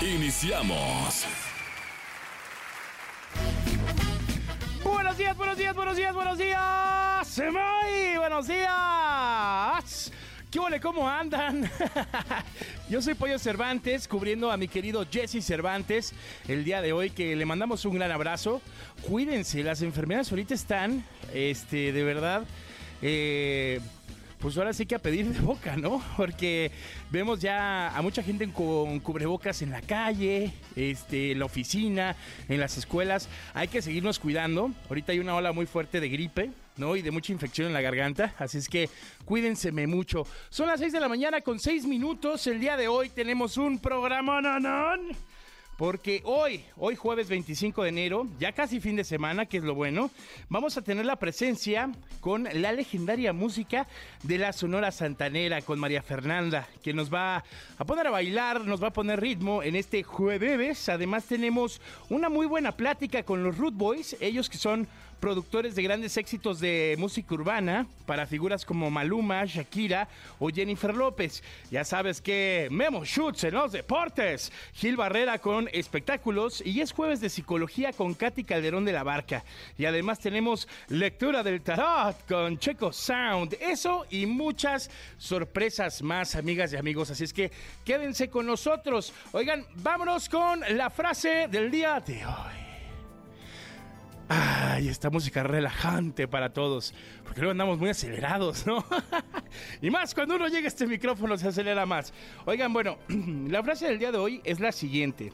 Iniciamos. Buenos días, buenos días, buenos días, buenos días. Muy buenos días. ¿Qué ole? ¿Cómo andan? Yo soy Pollo Cervantes, cubriendo a mi querido Jesse Cervantes el día de hoy, que le mandamos un gran abrazo. Cuídense, las enfermedades ahorita están, este, de verdad, eh, pues ahora sí que a pedir de boca, ¿no? Porque vemos ya a mucha gente con cubrebocas en la calle, este, en la oficina, en las escuelas. Hay que seguirnos cuidando. Ahorita hay una ola muy fuerte de gripe. ¿no? Y de mucha infección en la garganta. Así es que cuídenseme mucho. Son las 6 de la mañana con 6 minutos. El día de hoy tenemos un programa nanón. Porque hoy, hoy jueves 25 de enero, ya casi fin de semana, que es lo bueno, vamos a tener la presencia con la legendaria música de la Sonora Santanera, con María Fernanda, que nos va a poner a bailar, nos va a poner ritmo en este jueves. Además tenemos una muy buena plática con los Root Boys, ellos que son productores de grandes éxitos de música urbana para figuras como Maluma, Shakira o Jennifer López. Ya sabes que Memo Schutz en los deportes, Gil Barrera con espectáculos y es jueves de psicología con Katy Calderón de la Barca. Y además tenemos lectura del tarot con Checo Sound. Eso y muchas sorpresas más, amigas y amigos. Así es que quédense con nosotros. Oigan, vámonos con la frase del día de hoy. Ay, esta música relajante para todos, porque luego andamos muy acelerados, ¿no? y más cuando uno llega a este micrófono se acelera más. Oigan, bueno, la frase del día de hoy es la siguiente.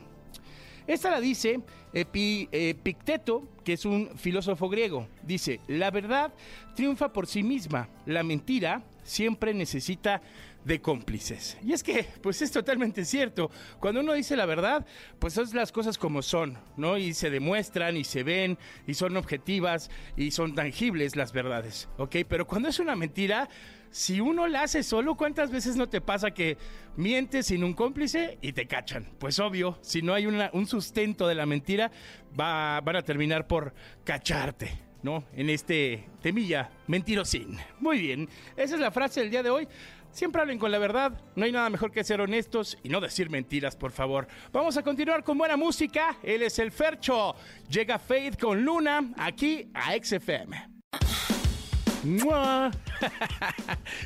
Esta la dice Epicteto, que es un filósofo griego. Dice, la verdad triunfa por sí misma, la mentira siempre necesita de cómplices. Y es que, pues es totalmente cierto. Cuando uno dice la verdad, pues son las cosas como son, ¿no? Y se demuestran y se ven y son objetivas y son tangibles las verdades, ¿ok? Pero cuando es una mentira, si uno la hace solo, ¿cuántas veces no te pasa que mientes sin un cómplice y te cachan? Pues obvio, si no hay un sustento de la mentira, va, van a terminar por cacharte. ¿no? En este temilla mentirosín. Muy bien, esa es la frase del día de hoy. Siempre hablen con la verdad, no hay nada mejor que ser honestos y no decir mentiras, por favor. Vamos a continuar con buena música, él es el Fercho. Llega Faith con Luna aquí a XFM.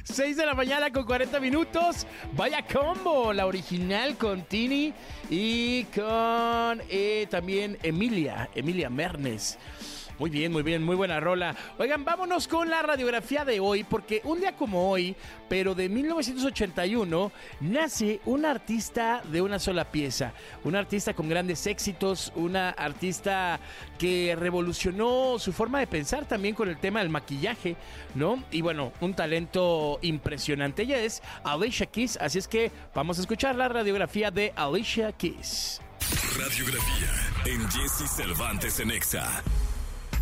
6 de la mañana con 40 minutos. Vaya combo, la original con Tini y con eh, también Emilia, Emilia Mernes. Muy bien, muy bien, muy buena rola. Oigan, vámonos con la radiografía de hoy, porque un día como hoy, pero de 1981, nace un artista de una sola pieza. Un artista con grandes éxitos, una artista que revolucionó su forma de pensar también con el tema del maquillaje, ¿no? Y bueno, un talento impresionante. Ella es Alicia Keys, así es que vamos a escuchar la radiografía de Alicia Keys. Radiografía en Jesse Cervantes en Exa.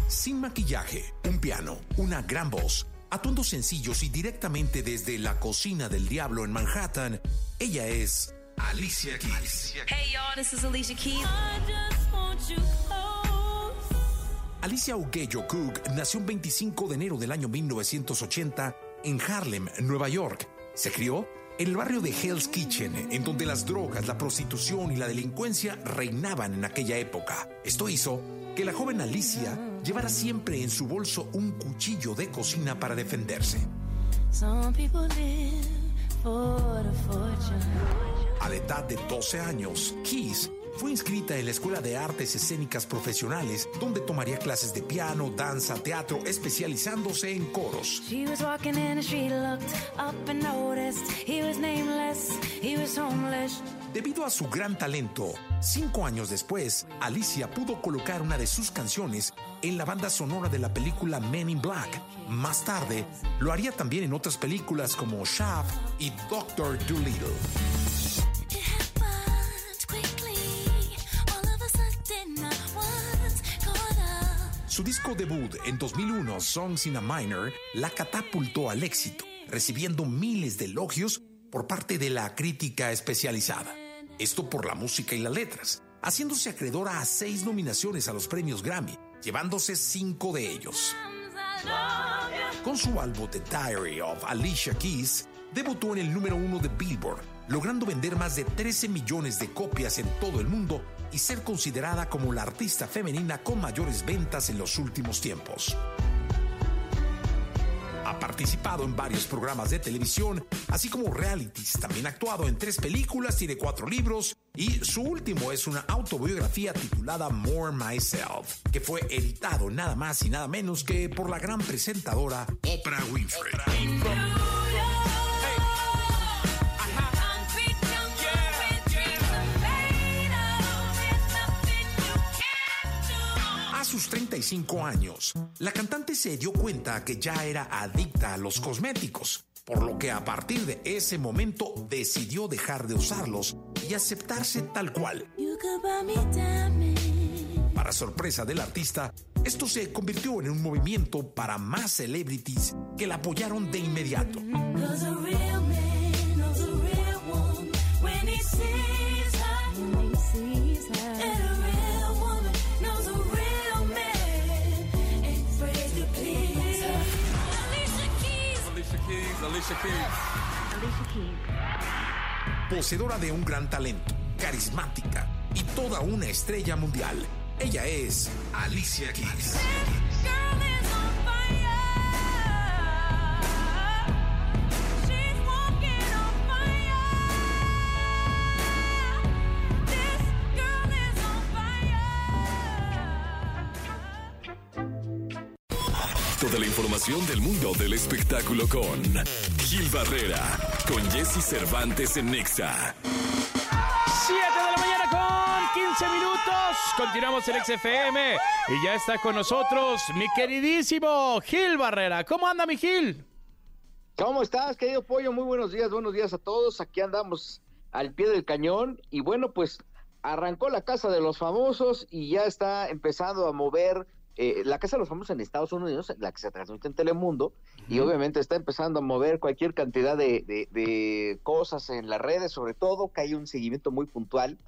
Sin maquillaje, un piano, una gran voz, atuendos sencillos y directamente desde la cocina del diablo en Manhattan, ella es Alicia Keys. Hey y'all, this is Alicia Keys. Alicia Uguello Cook nació el 25 de enero del año 1980 en Harlem, Nueva York. Se crió en el barrio de Hell's Kitchen, en donde las drogas, la prostitución y la delincuencia reinaban en aquella época. Esto hizo que la joven Alicia llevara siempre en su bolso un cuchillo de cocina para defenderse. A la edad de 12 años, Keys fue inscrita en la Escuela de Artes Escénicas Profesionales, donde tomaría clases de piano, danza, teatro, especializándose en coros. Debido a su gran talento, cinco años después, Alicia pudo colocar una de sus canciones en la banda sonora de la película Men in Black. Más tarde, lo haría también en otras películas como Shaft y Doctor Dolittle. Su disco debut en 2001, Songs in a Minor, la catapultó al éxito, recibiendo miles de elogios por parte de la crítica especializada. Esto por la música y las letras, haciéndose acreedora a seis nominaciones a los premios Grammy, llevándose cinco de ellos. Con su álbum The Diary of Alicia Keys, debutó en el número uno de Billboard, logrando vender más de 13 millones de copias en todo el mundo y ser considerada como la artista femenina con mayores ventas en los últimos tiempos. Ha participado en varios programas de televisión, así como realities. También ha actuado en tres películas, tiene cuatro libros y su último es una autobiografía titulada More Myself, que fue editado nada más y nada menos que por la gran presentadora Oprah Winfrey. A sus 35 años, la cantante se dio cuenta que ya era adicta a los cosméticos, por lo que a partir de ese momento decidió dejar de usarlos y aceptarse tal cual. Para sorpresa del artista, esto se convirtió en un movimiento para más celebrities que la apoyaron de inmediato. Poseedora de un gran talento, carismática y toda una estrella mundial. Ella es Alicia Keys. Toda la información del mundo del espectáculo con Gil Barrera, con Jesse Cervantes en Nexa. 7 de la mañana con 15 minutos. Continuamos en XFM y ya está con nosotros mi queridísimo Gil Barrera. ¿Cómo anda mi Gil? ¿Cómo estás, querido Pollo? Muy buenos días, buenos días a todos. Aquí andamos al pie del cañón y bueno, pues arrancó la Casa de los Famosos y ya está empezando a mover eh, la Casa de los Famosos en Estados Unidos, la que se transmite en Telemundo, y obviamente está empezando a mover cualquier cantidad de, de, de, cosas en las redes, sobre todo que hay un seguimiento muy puntual.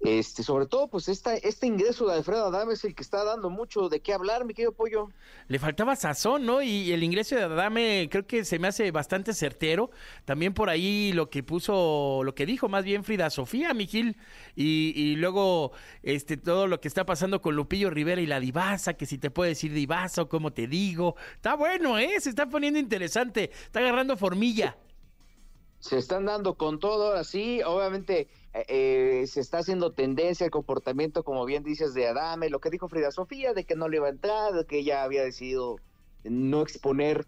Este, sobre todo, pues esta, este ingreso de Alfredo Adame es el que está dando mucho de qué hablar, mi querido Pollo. Le faltaba sazón, ¿no? Y el ingreso de Adame creo que se me hace bastante certero. También por ahí lo que puso, lo que dijo más bien Frida Sofía, Mijil, y, y luego este todo lo que está pasando con Lupillo Rivera y la divasa, que si te puede decir divasa o cómo te digo. Está bueno, ¿eh? Se está poniendo interesante, está agarrando formilla. Se están dando con todo, así, obviamente eh, se está haciendo tendencia el comportamiento, como bien dices, de Adame, lo que dijo Frida Sofía, de que no le iba a entrar, de que ella había decidido no exponer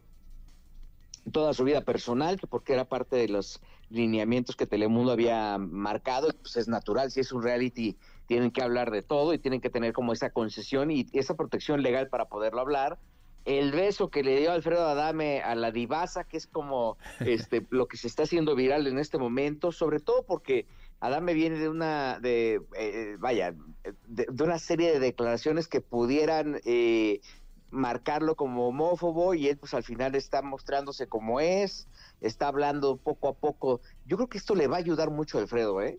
toda su vida personal, porque era parte de los lineamientos que Telemundo había marcado, pues es natural, si es un reality tienen que hablar de todo y tienen que tener como esa concesión y esa protección legal para poderlo hablar. El beso que le dio Alfredo Adame a la divasa, que es como este lo que se está haciendo viral en este momento, sobre todo porque Adame viene de una, de, eh, vaya, de, de, una serie de declaraciones que pudieran eh, marcarlo como homófobo y él pues al final está mostrándose como es, está hablando poco a poco. Yo creo que esto le va a ayudar mucho a Alfredo, ¿eh?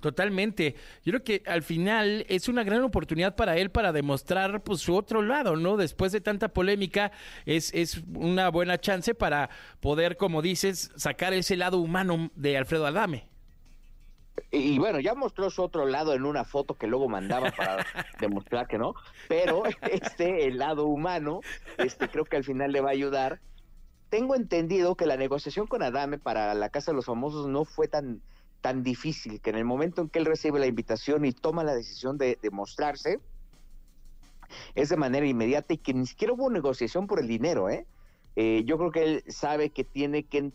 Totalmente. Yo creo que al final es una gran oportunidad para él para demostrar pues su otro lado, ¿no? Después de tanta polémica, es, es una buena chance para poder, como dices, sacar ese lado humano de Alfredo Adame. Y, bueno, ya mostró su otro lado en una foto que luego mandaba para demostrar que no, pero este, el lado humano, este, creo que al final le va a ayudar. Tengo entendido que la negociación con Adame para la Casa de los Famosos no fue tan, tan difícil, que en el momento en que él recibe la invitación y toma la decisión de, de mostrarse, es de manera inmediata y que ni siquiera hubo negociación por el dinero, ¿eh? Eh, yo creo que él sabe que tiene que,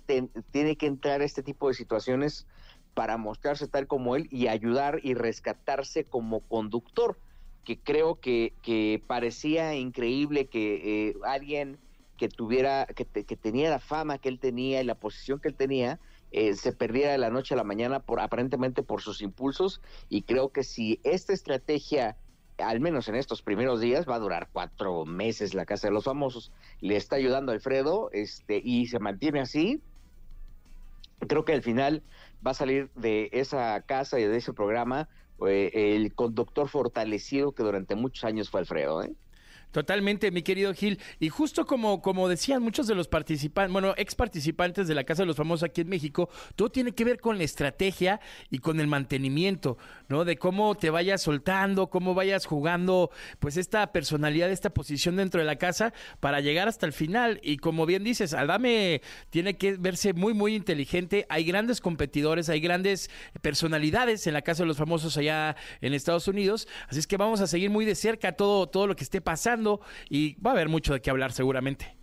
tiene que entrar a este tipo de situaciones para mostrarse tal como él y ayudar y rescatarse como conductor, que creo que, que parecía increíble que eh, alguien que tuviera, que, te, que, tenía la fama que él tenía y la posición que él tenía, eh, se perdiera de la noche a la mañana por aparentemente por sus impulsos y creo que si esta estrategia al menos en estos primeros días, va a durar cuatro meses la Casa de los Famosos. Le está ayudando Alfredo este, y se mantiene así. Creo que al final va a salir de esa casa y de ese programa eh, el conductor fortalecido que durante muchos años fue Alfredo. ¿eh? Totalmente, mi querido Gil. Y justo como, como decían muchos de los participantes, bueno, ex participantes de la Casa de los Famosos aquí en México, todo tiene que ver con la estrategia y con el mantenimiento, ¿no? De cómo te vayas soltando, cómo vayas jugando, pues esta personalidad, esta posición dentro de la casa para llegar hasta el final. Y como bien dices, Adame tiene que verse muy, muy inteligente. Hay grandes competidores, hay grandes personalidades en la Casa de los Famosos allá en Estados Unidos. Así es que vamos a seguir muy de cerca todo, todo lo que esté pasando y va a haber mucho de qué hablar seguramente.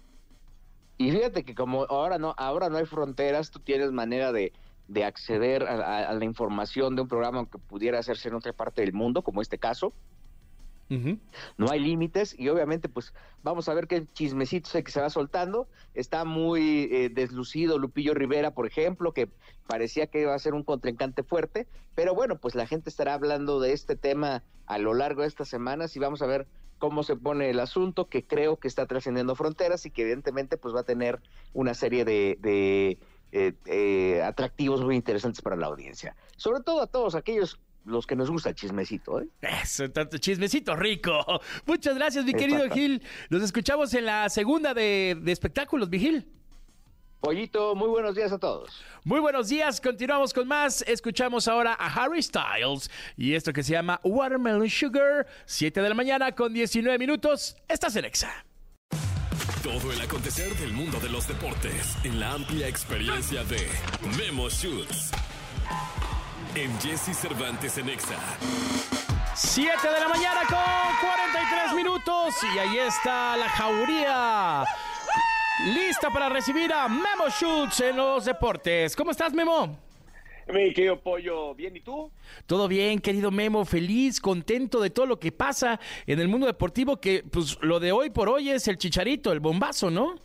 Y fíjate que como ahora no, ahora no hay fronteras, tú tienes manera de, de acceder a, la información de un programa que pudiera hacerse en otra parte del mundo, como este caso. No hay límites y obviamente pues vamos a ver qué chismecitos que se va soltando. Está muy eh, deslucido Lupillo Rivera, por ejemplo, que parecía que iba a ser un contrincante fuerte, pero bueno, pues la gente estará hablando de este tema a lo largo de estas semanas y vamos a ver cómo se pone el asunto, que creo que está trascendiendo fronteras y que evidentemente pues va a tener una serie de, eh, eh, atractivos muy interesantes para la audiencia. Sobre todo a todos aquellos los que nos gusta el chismecito, ¿eh? Eso, tanto chismecito rico. Muchas gracias, mi querido Gil. Nos escuchamos en la segunda de, de espectáculos, Vigil. Pollito, muy buenos días a todos. Muy buenos días, continuamos con más. Escuchamos ahora a Harry Styles y esto que se llama Watermelon Sugar, 7 de la mañana con 19 minutos. Estás en Exa. Todo el acontecer del mundo de los deportes en la amplia experiencia de Memo Shoots. En Jesse Cervantes en Exa. 7 de la mañana con 43 minutos y ahí está la jauría lista para recibir a Memo Schultz en los deportes. ¿Cómo estás, Memo? Mi querido Pollo, ¿bien y tú? Todo bien, querido Memo, feliz, contento de todo lo que pasa en el mundo deportivo, que pues lo de hoy por hoy es el chicharito, el bombazo, ¿no?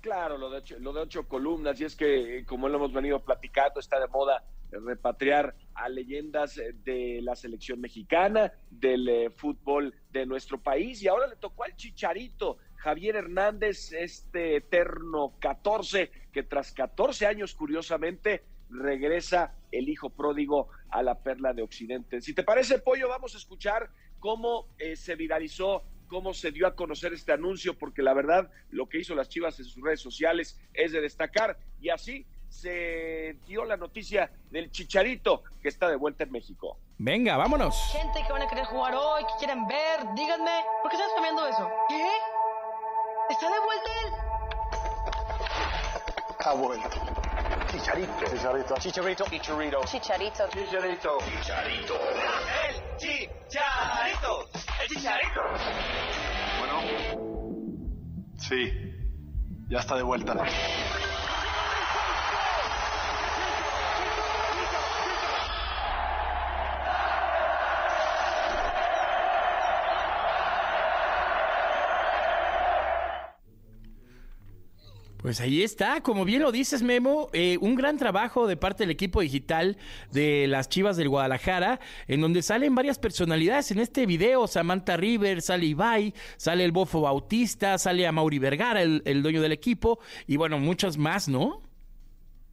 Claro, lo de ocho, lo de ocho columnas, y es que, como lo hemos venido platicando, está de moda repatriar a leyendas de la selección mexicana, del eh, fútbol de nuestro país, y ahora le tocó al chicharito Javier Hernández, este eterno 14, que tras 14 años, curiosamente, regresa el hijo pródigo a la perla de Occidente. Si te parece, Pollo, vamos a escuchar cómo eh, se viralizó, cómo se dio a conocer este anuncio, porque la verdad, lo que hizo las Chivas en sus redes sociales es de destacar, y así se dio la noticia del Chicharito que está de vuelta en México. Venga, vámonos. Gente que van a querer jugar hoy, que quieren ver, díganme, ¿por qué estás cambiando eso? ¿Qué? ¿Está de vuelta él? Ha vuelto. Chicharito. Chicharito. Chicharito. Chicharito. Chicharito. Chicharito. Chicharito. El chicharito. El chicharito. Bueno. Sí. Ya está de vuelta. Pues ahí está, como bien lo dices, Memo, eh, un gran trabajo de parte del equipo digital de las Chivas del Guadalajara, en donde salen varias personalidades en este video, Samantha River, sale Ibai, sale el Bofo Bautista, sale a Mauri Vergara, el, el dueño del equipo, y bueno, muchas más, ¿no?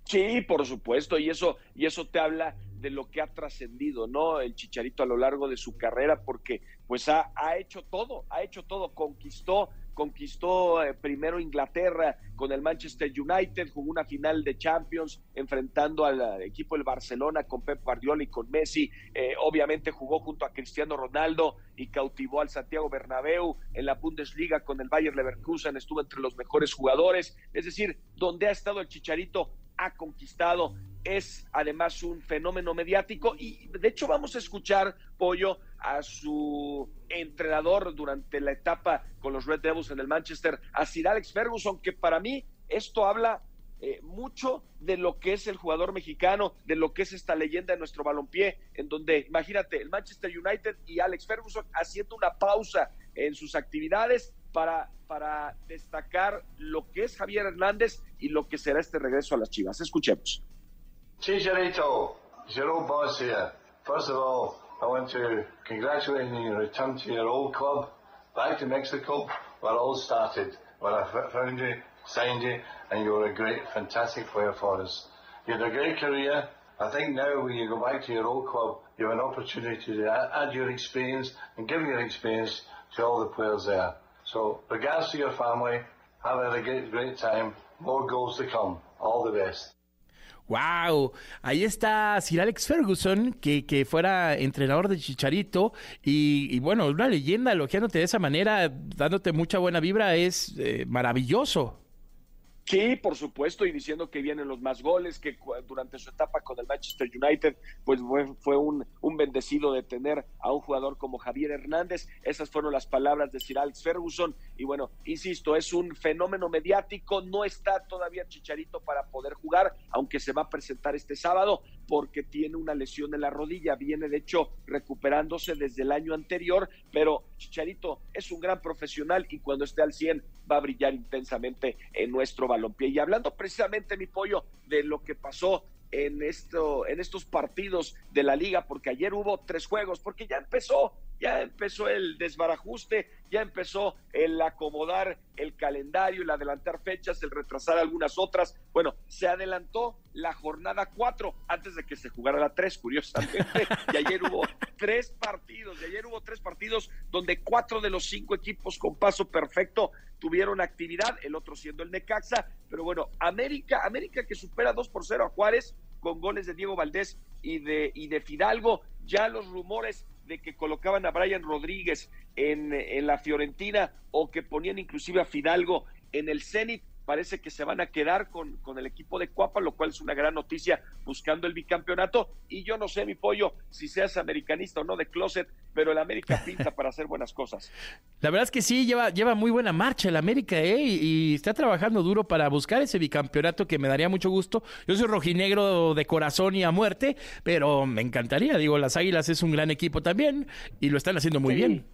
Sí, por supuesto, y eso, y eso te habla de lo que ha trascendido, ¿no? El Chicharito a lo largo de su carrera, porque pues ha, ha hecho todo, ha hecho todo, conquistó conquistó eh, primero Inglaterra con el Manchester United, jugó una final de Champions enfrentando al equipo del Barcelona con Pep Guardiola y con Messi, eh, obviamente jugó junto a Cristiano Ronaldo y cautivó al Santiago Bernabéu en la Bundesliga con el Bayer Leverkusen, estuvo entre los mejores jugadores, es decir, donde ha estado el Chicharito ha conquistado, es además un fenómeno mediático y de hecho vamos a escuchar, Pollo, a su entrenador durante la etapa con los Red Devils en el Manchester, a Sir Alex Ferguson, que para mí esto habla eh, mucho de lo que es el jugador mexicano, de lo que es esta leyenda de nuestro balompié, en donde, imagínate, el Manchester United y Alex Ferguson haciendo una pausa en sus actividades para, para destacar lo que es Javier Hernández y lo que será este regreso a las Chivas. Escuchemos. Chicharito, Jerome here. First of all, I want to congratulate you on your return to your old club, back to Mexico, where it all started, where I found you, signed you, and you were a great, fantastic player for us. You had a great career. I think now when you go back to your old club, you have an opportunity to add your experience and give your experience to all the players there. So, regards to your family, have a great, great time. More goals to come. All the best. Wow, ahí está Sir Alex Ferguson, que, que fuera entrenador de Chicharito y, bueno, una leyenda elogiándote de esa manera, dándote mucha buena vibra, es eh, maravilloso. Sí, por supuesto, y diciendo que vienen los más goles, que durante su etapa con el Manchester United, pues fue, fue un, un, bendecido de tener a un jugador como Javier Hernández. Esas fueron las palabras de Sir Alex Ferguson. Y bueno, insisto, es un fenómeno mediático, no está todavía Chicharito para poder jugar, aunque se va a presentar este sábado, porque tiene una lesión en la rodilla, viene de hecho recuperándose desde el año anterior, pero Chicharito es un gran profesional y cuando esté al 100 va a brillar intensamente en nuestro balompié. Y hablando precisamente, mi pollo, de lo que pasó en, esto, en estos partidos de la liga, porque ayer hubo tres juegos, porque ya empezó, ya empezó el desbarajuste, ya empezó el acomodar el calendario, el adelantar fechas, el retrasar algunas otras. Bueno, se adelantó la jornada cuatro antes de que se jugara la tres, curiosamente. Y ayer hubo tres partidos, y ayer hubo tres partidos donde cuatro de los cinco equipos con paso perfecto tuvieron actividad, el otro siendo el Necaxa. Pero bueno, América, América que supera 2 por 0 a Juárez con goles de Diego Valdés y de, y de Fidalgo. Ya los rumores de que colocaban a Brian Rodríguez en, en la Fiorentina o que ponían inclusive a Fidalgo en el Zenit parece que se van a quedar con, con, el equipo de Cuapa, lo cual es una gran noticia buscando el bicampeonato. Y yo no sé, mi pollo, si seas americanista o no de closet, pero el América pinta para hacer buenas cosas. La verdad es que sí, lleva, lleva muy buena marcha el América, ¿eh? Y, está trabajando duro para buscar ese bicampeonato que me daría mucho gusto. Yo soy rojinegro de corazón y a muerte, pero me encantaría. Digo, las Águilas es un gran equipo también y lo están haciendo muy bien.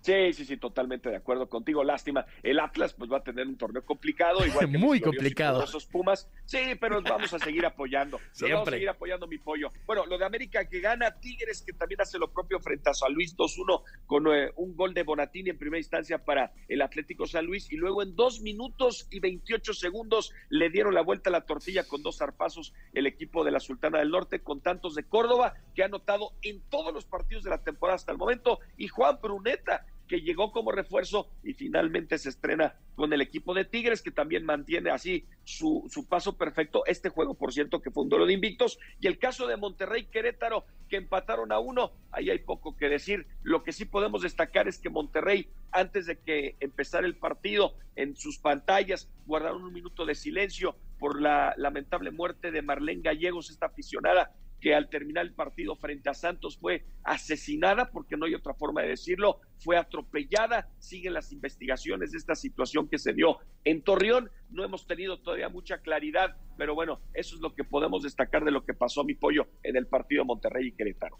Sí, sí, sí, totalmente de acuerdo contigo. Lástima. El Atlas pues va a tener un torneo complicado, igual que muy complicado. Esos Pumas. Sí, pero vamos a seguir apoyando. Siempre. vamos a seguir apoyando mi pollo. Bueno, lo de América que gana, Tigres que también hace lo propio frente a San Luis 2-1 con eh, un gol de Bonatini en primera instancia para el Atlético San Luis y luego en dos minutos y 28 segundos le dieron la vuelta a la tortilla con dos zarpazos el equipo de la Sultana del Norte con tantos de Córdoba que ha anotado en todos los partidos de la temporada hasta el momento y Juan Bruneta que llegó como refuerzo y finalmente se estrena con el equipo de Tigres, que también mantiene así su, su paso perfecto. Este juego, por cierto, que fue un duelo de invictos. Y el caso de Monterrey Querétaro, que empataron a uno, ahí hay poco que decir. Lo que sí podemos destacar es que Monterrey, antes de que empezara el partido, en sus pantallas guardaron un minuto de silencio por la lamentable muerte de Marlene Gallegos, esta aficionada que al terminar el partido frente a Santos fue asesinada, porque no hay otra forma de decirlo, fue atropellada, siguen las investigaciones de esta situación que se dio en Torreón, no hemos tenido todavía mucha claridad, pero bueno, eso es lo que podemos destacar de lo que pasó mi pollo en el partido Monterrey y Querétaro.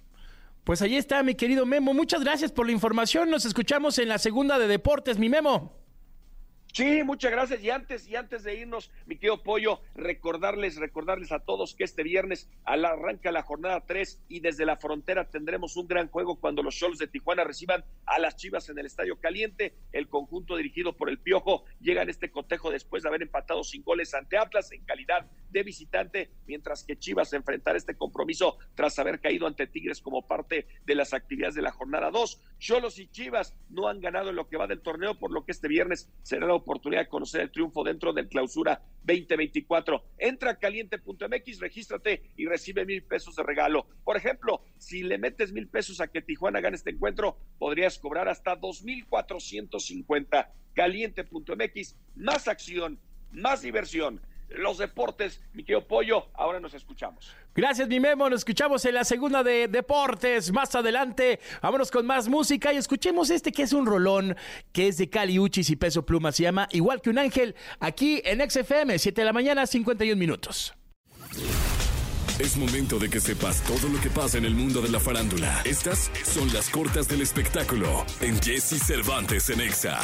Pues ahí está, mi querido Memo. Muchas gracias por la información. Nos escuchamos en la segunda de deportes, mi Memo. Sí, muchas gracias. Y antes, y antes de irnos, mi querido Pollo, recordarles, recordarles a todos que este viernes arranca la jornada 3 y desde la frontera tendremos un gran juego cuando los Cholos de Tijuana reciban a las Chivas en el Estadio Caliente. El conjunto dirigido por el Piojo llega en este cotejo después de haber empatado sin goles ante Atlas en calidad de visitante, mientras que Chivas enfrentará este compromiso tras haber caído ante Tigres como parte de las actividades de la jornada 2. Cholos y Chivas no han ganado en lo que va del torneo, por lo que este viernes será la de conocer el triunfo dentro del clausura 2024. Entra a caliente.mx, regístrate y recibe mil pesos de regalo. Por ejemplo, si le metes mil pesos a que Tijuana gane este encuentro, podrías cobrar hasta dos mil cuatrocientos cincuenta. Caliente.mx, más acción, más diversión los deportes. Mi querido Pollo, ahora nos escuchamos. Gracias, mi Memo. Nos escuchamos en la segunda de deportes. Más adelante, vámonos con más música y escuchemos este que es un rolón, que es de Cali Uchis y Peso Pluma. Se llama Igual que un ángel, aquí en XFM, 7 de la mañana, 51 minutos. Es momento de que sepas todo lo que pasa en el mundo de la farándula. Estas son las cortas del espectáculo en Jesse Cervantes en Exa.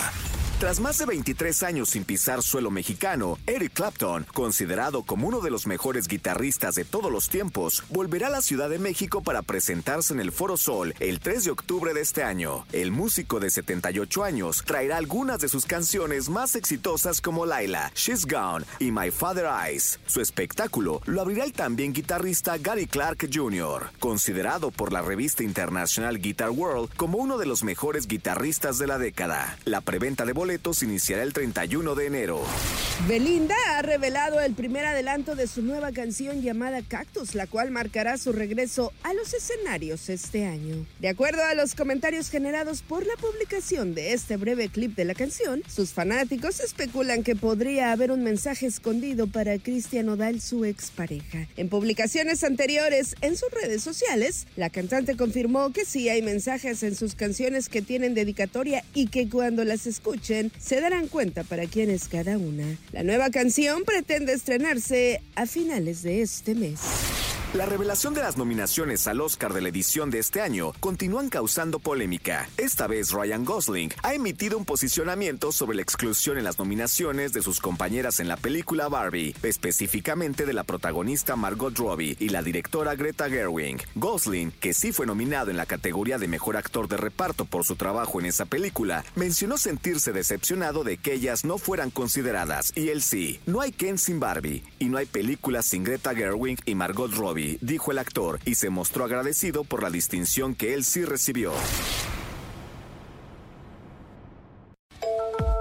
Tras más de 23 años sin pisar suelo mexicano, Eric Clapton, considerado como uno de los mejores guitarristas de todos los tiempos, volverá a la Ciudad de México para presentarse en el Foro Sol el 3 de octubre de este año. El músico de 78 años traerá algunas de sus canciones más exitosas como Laila, She's Gone y My Father Eyes. Su espectáculo lo abrirá el también guitarrista Gary Clark Jr., considerado por la revista internacional Guitar World como uno de los mejores guitarristas de la década. La preventa de iniciará el 31 de enero. Belinda ha revelado el primer adelanto de su nueva canción llamada Cactus, la cual marcará su regreso a los escenarios este año. De acuerdo a los comentarios generados por la publicación de este breve clip de la canción, sus fanáticos especulan que podría haber un mensaje escondido para Cristian Odal, su expareja. En publicaciones anteriores en sus redes sociales, la cantante confirmó que sí hay mensajes en sus canciones que tienen dedicatoria y que cuando las se darán cuenta para quién es cada una. La nueva canción pretende estrenarse a finales de este mes. La revelación de las nominaciones al Oscar de la edición de este año continúan causando polémica. Esta vez Ryan Gosling ha emitido un posicionamiento sobre la exclusión en las nominaciones de sus compañeras en la película Barbie, específicamente de la protagonista Margot Robbie y la directora Greta Gerwig. Gosling, que sí fue nominado en la categoría de mejor actor de reparto por su trabajo en esa película, mencionó sentirse decepcionado de que ellas no fueran consideradas y él sí. No hay Ken sin Barbie y no hay películas sin Greta Gerwig y Margot Robbie dijo el actor, y se mostró agradecido por la distinción que él sí recibió.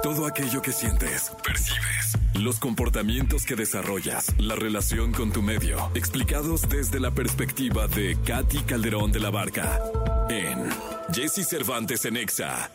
Todo aquello que sientes, percibes, los comportamientos que desarrollas, la relación con tu medio, explicados desde la perspectiva de Katy Calderón de la Barca en Jesse Cervantes en Exa.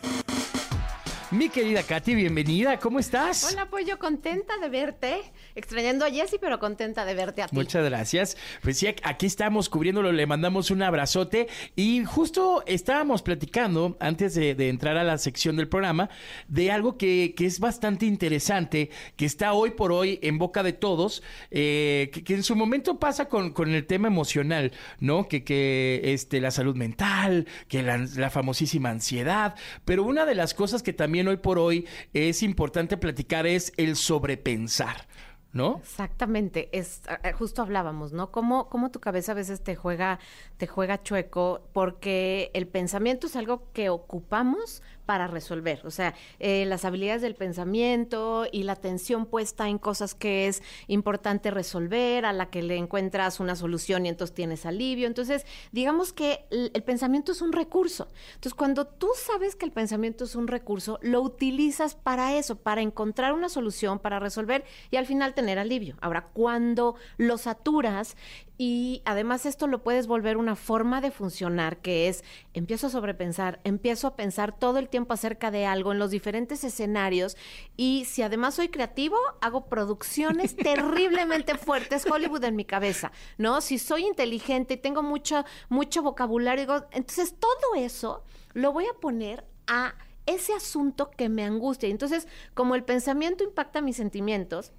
Mi querida Katy, bienvenida, ¿cómo estás? Hola, pues yo contenta de verte, extrañando a Jessy, pero contenta de verte a ti. Muchas gracias. Pues sí, aquí estamos cubriéndolo, le mandamos un abrazote y justo estábamos platicando antes de, de entrar a la sección del programa de algo que, que, es bastante interesante, que está hoy por hoy en boca de todos, eh, que, que, en su momento pasa con, con el tema emocional, ¿no? Que, que este, la salud mental, que la, la famosísima ansiedad, pero una de las cosas que también hoy por hoy es importante platicar es el sobrepensar. ¿No? Exactamente, es justo hablábamos, ¿no? Cómo, cómo tu cabeza a veces te juega, te juega chueco, porque el pensamiento es algo que ocupamos para resolver. O sea, eh, las habilidades del pensamiento y la atención puesta en cosas que es importante resolver, a la que le encuentras una solución y entonces tienes alivio. Entonces, digamos que el, el pensamiento es un recurso. Entonces, cuando tú sabes que el pensamiento es un recurso, lo utilizas para eso, para encontrar una solución, para resolver y al final tener alivio. Ahora, cuando lo saturas y además esto lo puedes volver una forma de funcionar que es empiezo a sobrepensar, empiezo a pensar todo el tiempo acerca de algo en los diferentes escenarios y si además soy creativo, hago producciones terriblemente fuertes Hollywood en mi cabeza, ¿no? Si soy inteligente y tengo mucho mucho vocabulario, digo, entonces todo eso lo voy a poner a ese asunto que me angustia. Entonces, como el pensamiento impacta mis sentimientos,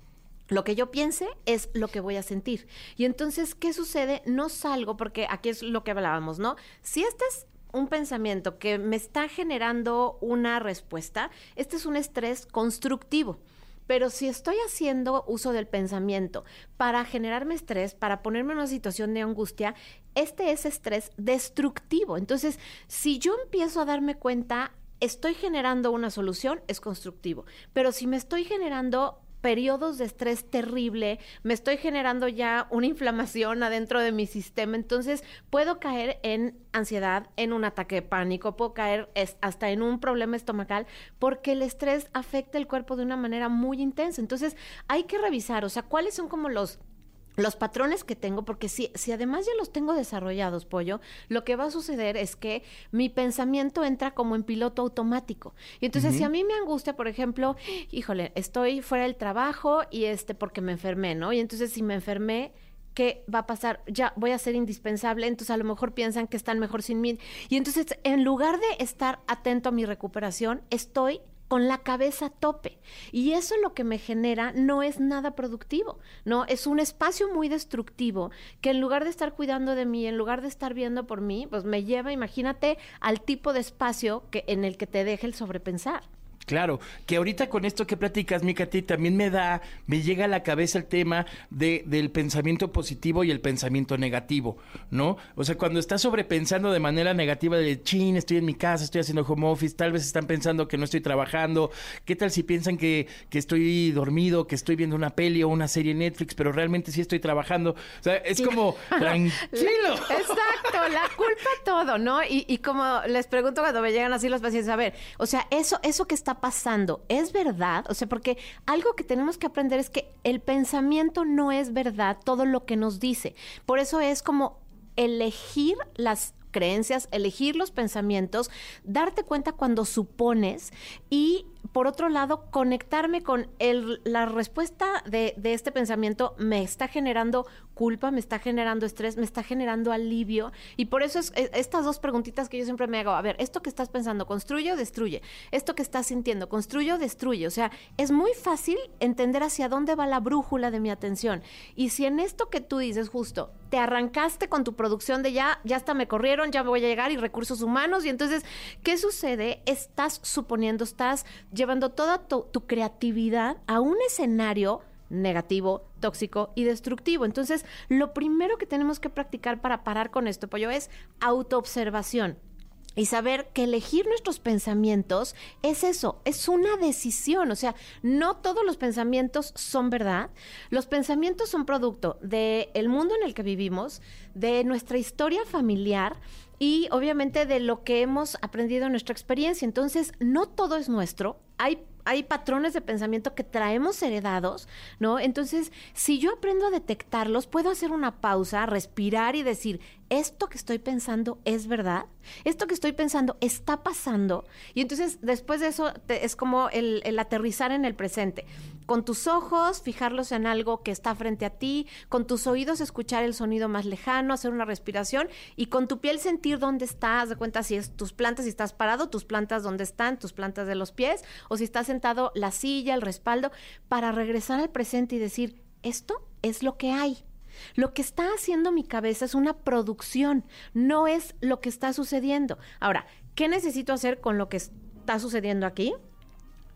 lo que yo piense es lo que voy a sentir. Y entonces, ¿qué sucede? No salgo, porque aquí es lo que hablábamos, ¿no? Si este es un pensamiento que me está generando una respuesta, este es un estrés constructivo. Pero si estoy haciendo uso del pensamiento para generarme estrés, para ponerme en una situación de angustia, este es estrés destructivo. Entonces, si yo empiezo a darme cuenta, estoy generando una solución, es constructivo. Pero si me estoy generando periodos de estrés terrible, me estoy generando ya una inflamación adentro de mi sistema, entonces puedo caer en ansiedad, en un ataque de pánico, puedo caer hasta en un problema estomacal, porque el estrés afecta el cuerpo de una manera muy intensa. Entonces hay que revisar, o sea, cuáles son como los los patrones que tengo, porque si, si además ya los tengo desarrollados, pollo, lo que va a suceder es que mi pensamiento entra como en piloto automático. Y entonces, uh -huh. si a mí me angustia, por ejemplo, híjole, estoy fuera del trabajo y este porque me enfermé, ¿no? Y entonces si me enfermé, ¿qué va a pasar? Ya voy a ser indispensable, entonces a lo mejor piensan que están mejor sin mí. Y entonces, en lugar de estar atento a mi recuperación, estoy con la cabeza a tope. Y eso lo que me genera no es nada productivo, ¿no? Es un espacio muy destructivo que en lugar de estar cuidando de mí, en lugar de estar viendo por mí, pues me lleva, imagínate, al tipo de espacio que, en el que te deja el sobrepensar. Claro, que ahorita con esto que platicas, mi Katy, también me da, me llega a la cabeza el tema de, del pensamiento positivo y el pensamiento negativo, ¿no? O sea, cuando estás sobrepensando de manera negativa de, chin, estoy en mi casa, estoy haciendo home office, tal vez están pensando que no estoy trabajando, ¿qué tal si piensan que, que estoy dormido, que estoy viendo una peli o una serie en Netflix, pero realmente sí estoy trabajando? O sea, es como, tranquilo. Exacto, la culpa todo, ¿no? Y, y como les pregunto cuando me llegan así los pacientes, a ver, o sea, eso, eso que está pasando es verdad, o sea, porque algo que tenemos que aprender es que el pensamiento no es verdad todo lo que nos dice. Por eso es como elegir las creencias, elegir los pensamientos, darte cuenta cuando supones y por otro lado, conectarme con la respuesta de, este pensamiento me está generando culpa, me está generando estrés, me está generando alivio. Y por eso es, es, estas dos preguntitas que yo siempre me hago, a ver, esto que estás pensando, ¿construye o destruye? Esto que estás sintiendo, ¿construye o destruye? O sea, es muy fácil entender hacia dónde va la brújula de mi atención. Y si en esto que tú dices justo, te arrancaste con tu producción de ya, ya hasta me corrieron, ya voy a llegar y recursos humanos, y entonces, ¿qué sucede? Estás suponiendo, estás llevando toda tu, creatividad a un escenario negativo, tóxico y destructivo. Entonces, lo primero que tenemos que practicar para parar con esto, Pollo, es autoobservación. Y saber que elegir nuestros pensamientos es eso, es una decisión. O sea, no todos los pensamientos son verdad. Los pensamientos son producto del el mundo en el que vivimos, de nuestra historia familiar, y obviamente de lo que hemos aprendido en nuestra experiencia. Entonces, no todo es nuestro. Hay hay patrones de pensamiento que traemos heredados, ¿no? Entonces, si yo aprendo a detectarlos, puedo hacer una pausa, respirar y decir, esto que estoy pensando es verdad, esto que estoy pensando está pasando. Y entonces, después de eso, te, es como el, el aterrizar en el presente. Con tus ojos, fijarlos en algo que está frente a ti, con tus oídos, escuchar el sonido más lejano, hacer una respiración y con tu piel sentir dónde estás, de cuenta si es tus plantas, si estás parado, tus plantas dónde están, tus plantas de los pies, o si estás sentado, la silla, el respaldo, para regresar al presente y decir, esto es lo que hay. Lo que está haciendo mi cabeza es una producción, no es lo que está sucediendo. Ahora, ¿qué necesito hacer con lo que está sucediendo aquí?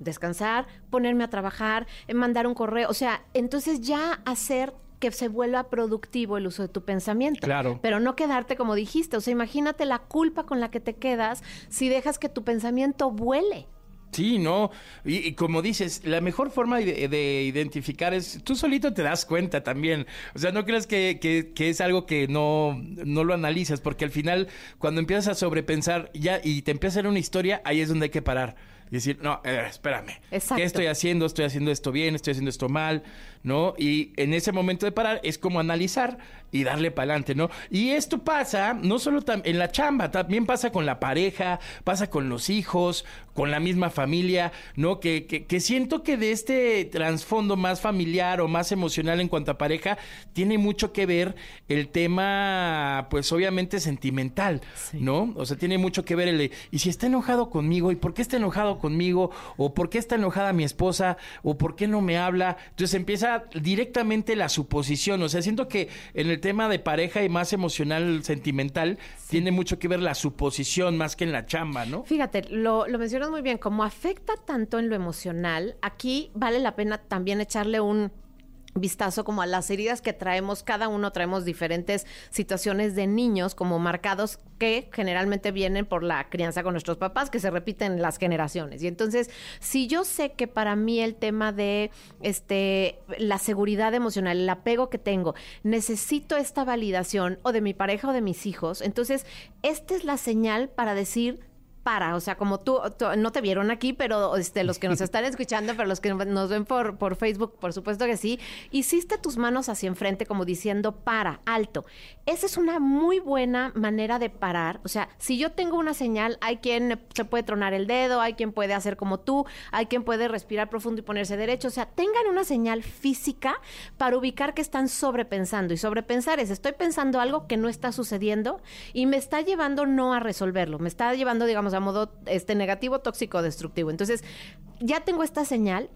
Descansar, ponerme a trabajar, mandar un correo, o sea, entonces ya hacer que se vuelva productivo el uso de tu pensamiento. Claro. Pero no quedarte como dijiste. O sea, imagínate la culpa con la que te quedas si dejas que tu pensamiento vuele. Sí, no. Y, y, como dices, la mejor forma de, de, identificar es, tú solito te das cuenta también. O sea, no creas que, que, que, es algo que no, no lo analizas, porque al final, cuando empiezas a sobrepensar ya y te empieza a hacer una historia, ahí es donde hay que parar. Y decir, no, eh, espérame. Exacto. ¿Qué estoy haciendo? ¿Estoy haciendo esto bien? ¿Estoy haciendo esto mal? ¿No? Y en ese momento de parar es como analizar y darle para adelante, ¿no? Y esto pasa no solo en la chamba, también pasa con la pareja, pasa con los hijos, con la misma familia, ¿no? Que, que, que siento que de este trasfondo más familiar o más emocional en cuanto a pareja, tiene mucho que ver el tema, pues obviamente sentimental, sí. ¿no? O sea, tiene mucho que ver el de, ¿y si está enojado conmigo? ¿Y por qué está enojado conmigo? ¿O por qué está enojada mi esposa? ¿O por qué no me habla? Entonces empieza directamente la suposición, o sea, siento que en el tema de pareja y más emocional, sentimental, sí. tiene mucho que ver la suposición más que en la chamba, ¿no? Fíjate, lo, lo mencionas muy bien, como afecta tanto en lo emocional, aquí vale la pena también echarle un vistazo como a las heridas que traemos, cada uno traemos diferentes situaciones de niños como marcados que generalmente vienen por la crianza con nuestros papás, que se repiten las generaciones. Y entonces, si yo sé que para mí el tema de este la seguridad emocional, el apego que tengo, necesito esta validación o de mi pareja o de mis hijos, entonces esta es la señal para decir para, o sea, como tú, tú, no te vieron aquí, pero este, los que nos están escuchando, pero los que nos ven por, por Facebook, por supuesto que sí, hiciste tus manos hacia enfrente como diciendo para, alto. Esa es una muy buena manera de parar. O sea, si yo tengo una señal, hay quien se puede tronar el dedo, hay quien puede hacer como tú, hay quien puede respirar profundo y ponerse derecho. O sea, tengan una señal física para ubicar que están sobrepensando. Y sobrepensar es, estoy pensando algo que no está sucediendo y me está llevando no a resolverlo, me está llevando, digamos, a modo este negativo, tóxico, destructivo. Entonces, ya tengo esta señal.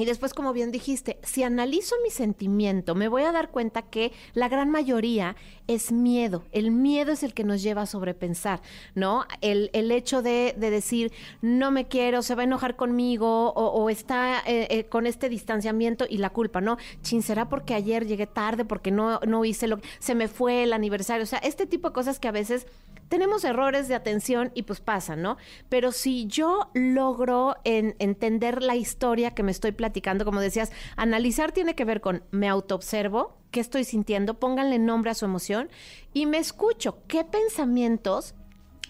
Y después, como bien dijiste, si analizo mi sentimiento, me voy a dar cuenta que la gran mayoría es miedo. El miedo es el que nos lleva a sobrepensar, ¿no? El, el hecho de, de decir, no me quiero, se va a enojar conmigo o, o está eh, eh, con este distanciamiento y la culpa, ¿no? Chin, será porque ayer llegué tarde, porque no, no hice lo que... Se me fue el aniversario. O sea, este tipo de cosas que a veces tenemos errores de atención y pues pasa, ¿no? Pero si yo logro en- entender la historia que me estoy platicando, como decías, analizar tiene que ver con me autoobservo, qué estoy sintiendo, pónganle nombre a su emoción y me escucho. Qué pensamientos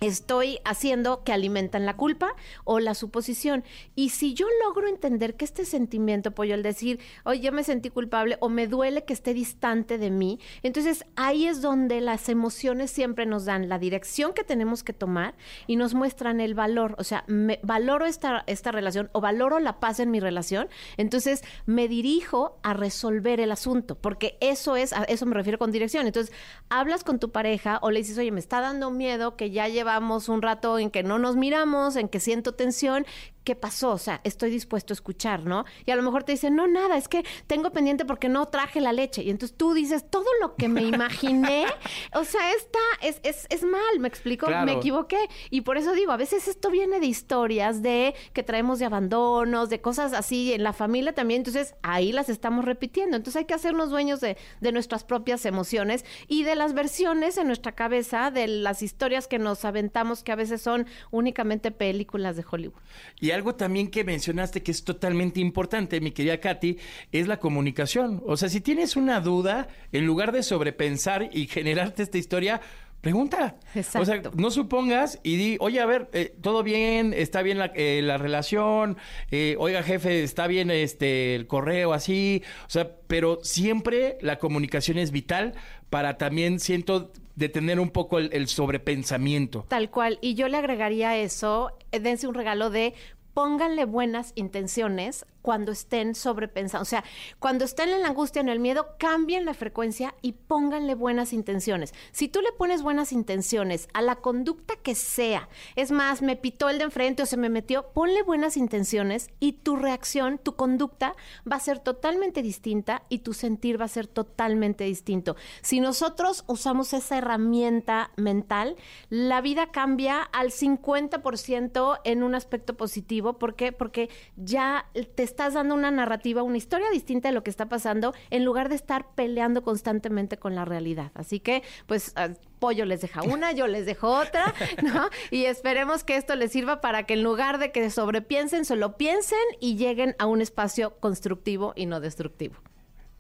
estoy haciendo que alimentan la culpa o la suposición. Y si yo logro entender que este sentimiento, pollo, el decir, oye, yo me sentí culpable o me duele que esté distante de mí, entonces ahí es donde las emociones siempre nos dan la dirección que tenemos que tomar y nos muestran el valor. O sea, valoro esta, esta relación o valoro la paz en mi relación, entonces me dirijo a resolver el asunto, porque eso es, a eso me refiero con dirección. Entonces, hablas con tu pareja o le dices, oye, me está dando miedo que ya llevamos un rato en que no nos miramos, en que siento tensión. ¿Qué pasó? O sea, estoy dispuesto a escuchar, ¿no? Y a lo mejor te dicen, no, nada, es que tengo pendiente porque no traje la leche. Y entonces tú dices, todo lo que me imaginé, o sea, está, es, es, es mal, ¿me explico? Claro. Me equivoqué. Y por eso digo, a veces esto viene de historias de que traemos de abandonos, de cosas así en la familia también. Entonces ahí las estamos repitiendo. Entonces hay que hacernos dueños de, de nuestras propias emociones y de las versiones en nuestra cabeza, de las historias que nos aventamos, que a veces son únicamente películas de Hollywood. Y algo también que mencionaste que es totalmente importante, mi querida Katy, es la comunicación. O sea, si tienes una duda, en lugar de sobrepensar y generarte esta historia, pregunta. Exacto. O sea, no supongas y di, oye, a ver, eh, todo bien, está bien la, eh, la relación, eh, oiga, jefe, está bien este el correo así. O sea, pero siempre la comunicación es vital para también, siento, detener un poco el, el sobrepensamiento. Tal cual. Y yo le agregaría eso, dense un regalo de pónganle buenas intenciones cuando estén sobrepensando. O sea, cuando estén en la angustia, en el miedo, cambien la frecuencia y pónganle buenas intenciones. Si tú le pones buenas intenciones a la conducta que sea, es más, me pitó el de enfrente o se me metió, ponle buenas intenciones y tu reacción, tu conducta va a ser totalmente distinta y tu sentir va a ser totalmente distinto. Si nosotros usamos esa herramienta mental, la vida cambia al 50% en un aspecto positivo. ¿Por qué? Porque ya te estás dando una narrativa, una historia distinta de lo que está pasando, en lugar de estar peleando constantemente con la realidad. Así que, pues, ah, Pollo les deja una, yo les dejo otra, ¿no? Y esperemos que esto les sirva para que en lugar de que sobrepiensen, solo piensen y lleguen a un espacio constructivo y no destructivo.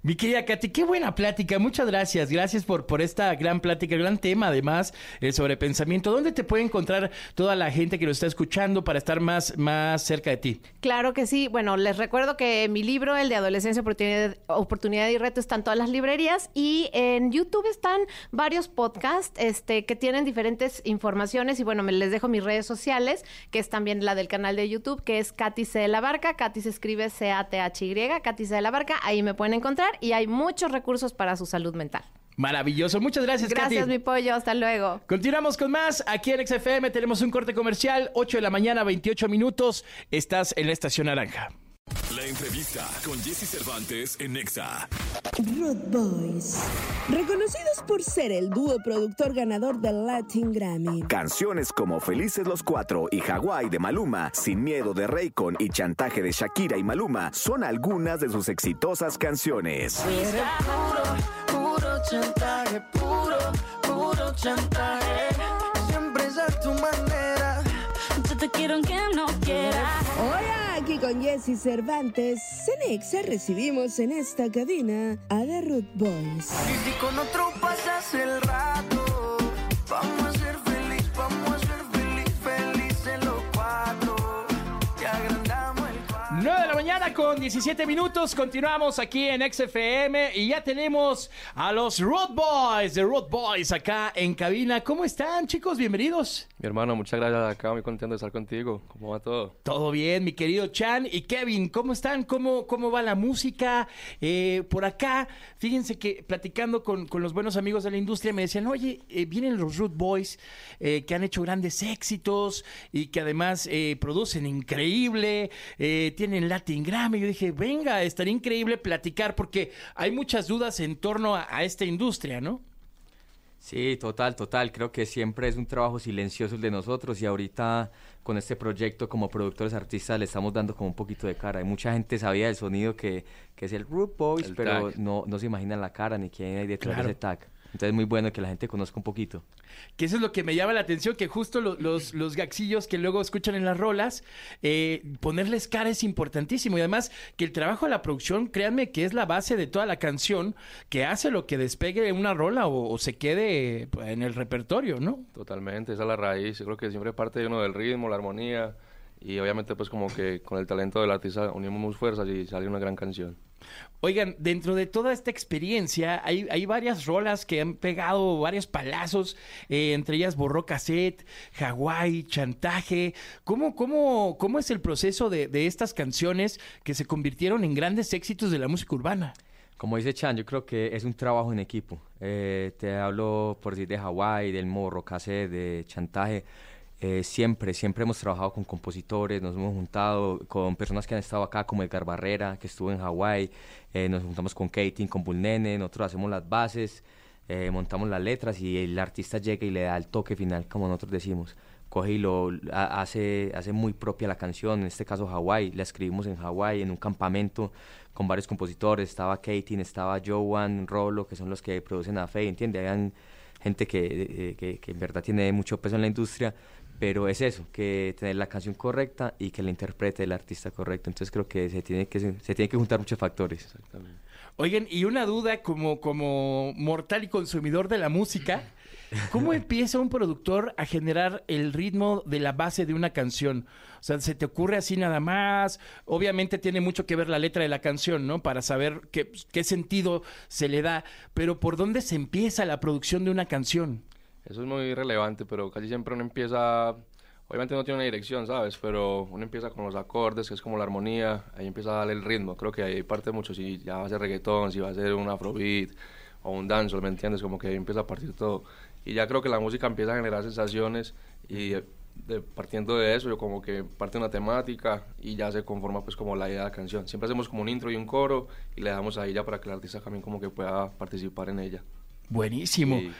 Mi querida Katy, qué buena plática. Muchas gracias. Gracias por, por esta gran plática, gran tema además, el sobre pensamiento. ¿Dónde te puede encontrar toda la gente que lo está escuchando para estar más, más cerca de ti? Claro que sí. Bueno, les recuerdo que mi libro, el de Adolescencia, Oportunidad, Oportunidad y Reto, está en todas las librerías y en YouTube están varios podcasts este, que tienen diferentes informaciones y bueno, les dejo mis redes sociales, que es también la del canal de YouTube, que es Katy C. de la Barca. Katy se escribe C-A-T-H-Y, Katy C. de la Barca. Ahí me pueden encontrar y hay muchos recursos para su salud mental. Maravilloso. Muchas gracias, Gracias, Katy. mi pollo. Hasta luego. Continuamos con más. Aquí en XFM tenemos un corte comercial, 8 de la mañana, 28 minutos. Estás en la estación naranja. La entrevista con Jesse Cervantes en Nexa. Road Boys. Reconocidos por ser el dúo productor ganador del Latin Grammy. Canciones como Felices los Cuatro y Hawái de Maluma, Sin Miedo de Raycon y Chantaje de Shakira y Maluma son algunas de sus exitosas canciones. puro, puro chantaje, puro, puro chantaje. Con Jesse Cervantes. Cenexa recibimos en esta cabina a The Root Boys. 9 de la mañana con 17 minutos. Continuamos aquí en XFM y ya tenemos a los Road Boys, de Road Boys acá en cabina. ¿Cómo están, chicos? Bienvenidos. Mi hermano, muchas gracias acá, muy contento de estar contigo. ¿Cómo va todo? Todo bien, mi querido Chan y Kevin, ¿cómo están? ¿Cómo, cómo va la música? Eh, por acá, fíjense que platicando con, con los buenos amigos de la industria me decían, oye, eh, vienen los Root Boys eh, que han hecho grandes éxitos y que además producen increíble, eh, tienen Latin Latin Grammy. Yo dije, venga, estaría increíble platicar porque hay muchas dudas en torno a, a esta industria, ¿no? Sí, total, total. Creo que siempre es un trabajo silencioso el de nosotros y ahorita con este proyecto como productores artistas le estamos dando como un poquito de cara. Hay mucha gente sabía del sonido que, que es el Root Boys, El pero no, no se imaginan la cara ni quién hay detrás Claro. de ese tag. Entonces es muy bueno que la gente conozca un poquito. Que eso es lo que me llama la atención, que justo lo- los, los gaxillos que luego escuchan en las rolas, eh, ponerles cara es importantísimo. Y además que el trabajo de la producción, créanme que es la base de toda la canción, que hace lo que despegue una rola o, o se quede pues, en el repertorio, ¿no? Totalmente, esa es la raíz. Yo creo que siempre parte de uno del ritmo, la armonía y obviamente pues como que con el talento del artista unimos fuerzas y sale una gran canción. Oigan, dentro de toda esta experiencia hay, varias rolas que han pegado varios palazos, eh, entre ellas Borró Cassette, Hawái, Chantaje. ¿Cómo, cómo, cómo es el proceso de, de estas canciones que se convirtieron en grandes éxitos de la música urbana? Como dice Chan, yo creo que es un trabajo en equipo. Eh, te hablo por decir de Hawái, del morro, cassette, de chantaje. Eh, siempre, siempre hemos trabajado con compositores, nos hemos juntado con personas que han estado acá, como Edgar Barrera, que estuvo en Hawái, eh, nos juntamos con Katie, con Bull Nene, nosotros hacemos las bases, eh, montamos las letras y el artista llega y le da el toque final, como nosotros decimos. Coge y lo a- hace, hace muy propia la canción, en este caso Hawái, la escribimos en Hawái, en un campamento con varios compositores, estaba Katie, estaba Joan, Rolo, que son los que producen a Fe, ¿entiendes? Habían gente que, eh, que en verdad tiene mucho peso en la industria, pero es eso, que tener la canción correcta y que la interprete el artista correcto. Entonces creo que se tiene que, se tiene que juntar muchos factores. Oigan, y una duda como, como mortal y consumidor de la música, ¿cómo empieza un productor a generar el ritmo de la base de una canción? O sea, ¿se te ocurre así nada más? Obviamente tiene mucho que ver la letra de la canción, ¿no? Para saber qué, qué sentido se le da, pero ¿por dónde se empieza la producción de una canción? Eso es muy relevante, pero casi siempre uno empieza, obviamente no tiene una dirección, ¿sabes? Pero uno empieza con los acordes, que es como la armonía, ahí empieza a darle el ritmo. Creo que ahí parte mucho, si ya va a ser reggaetón, si va a ser un afrobeat o un dancehall, ¿me entiendes? Como que ahí empieza a partir todo. Y ya creo que la música empieza a generar sensaciones y de- partiendo de eso, yo como que parte una temática y ya se conforma pues como la idea de la canción. Siempre hacemos como un intro y un coro y le damos ahí ya para que el artista también como que pueda participar en ella. Buenísimo. Sí.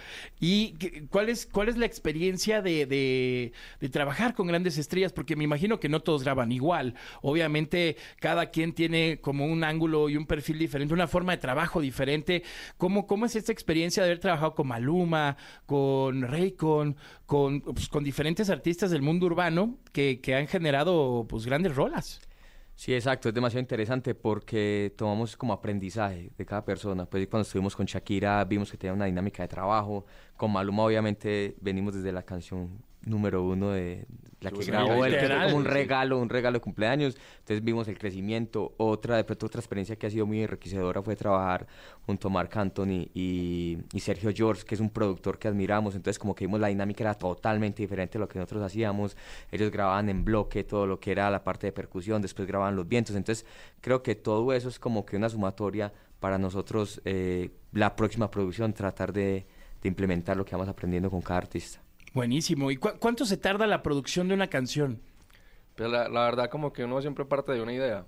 ¿Y cuál es, cuál es la experiencia de, de- de trabajar con grandes estrellas? Porque me imagino que no todos graban igual. Obviamente, cada quien tiene como un ángulo y un perfil diferente, una forma de trabajo diferente. ¿Cómo, cómo es esta experiencia de haber trabajado con Maluma, con Raycon, con, pues, con diferentes artistas del mundo urbano que, que han generado pues, grandes rolas? Sí, exacto, es demasiado interesante porque tomamos como aprendizaje de cada persona. Pues cuando estuvimos con Shakira vimos que tenía una dinámica de trabajo. Con Maluma obviamente venimos desde la canción número uno de la que grabó él, que fue literal, como un regalo, un regalo de cumpleaños. Entonces vimos el crecimiento. Otra, de pronto otra experiencia que ha sido muy enriquecedora fue trabajar junto a Marc Anthony y, y Sergio George, que es un productor que admiramos. Entonces como que vimos la dinámica era totalmente diferente a lo que nosotros hacíamos. Ellos grababan en bloque todo lo que era la parte de percusión, después grababan los vientos. Entonces creo que todo eso es como que una sumatoria para nosotros, eh, la próxima producción, tratar de, de implementar lo que vamos aprendiendo con cada artista. Buenísimo. ¿Y cu- cuánto se tarda la producción de una canción? Pero la, la verdad como que uno siempre parte de una idea.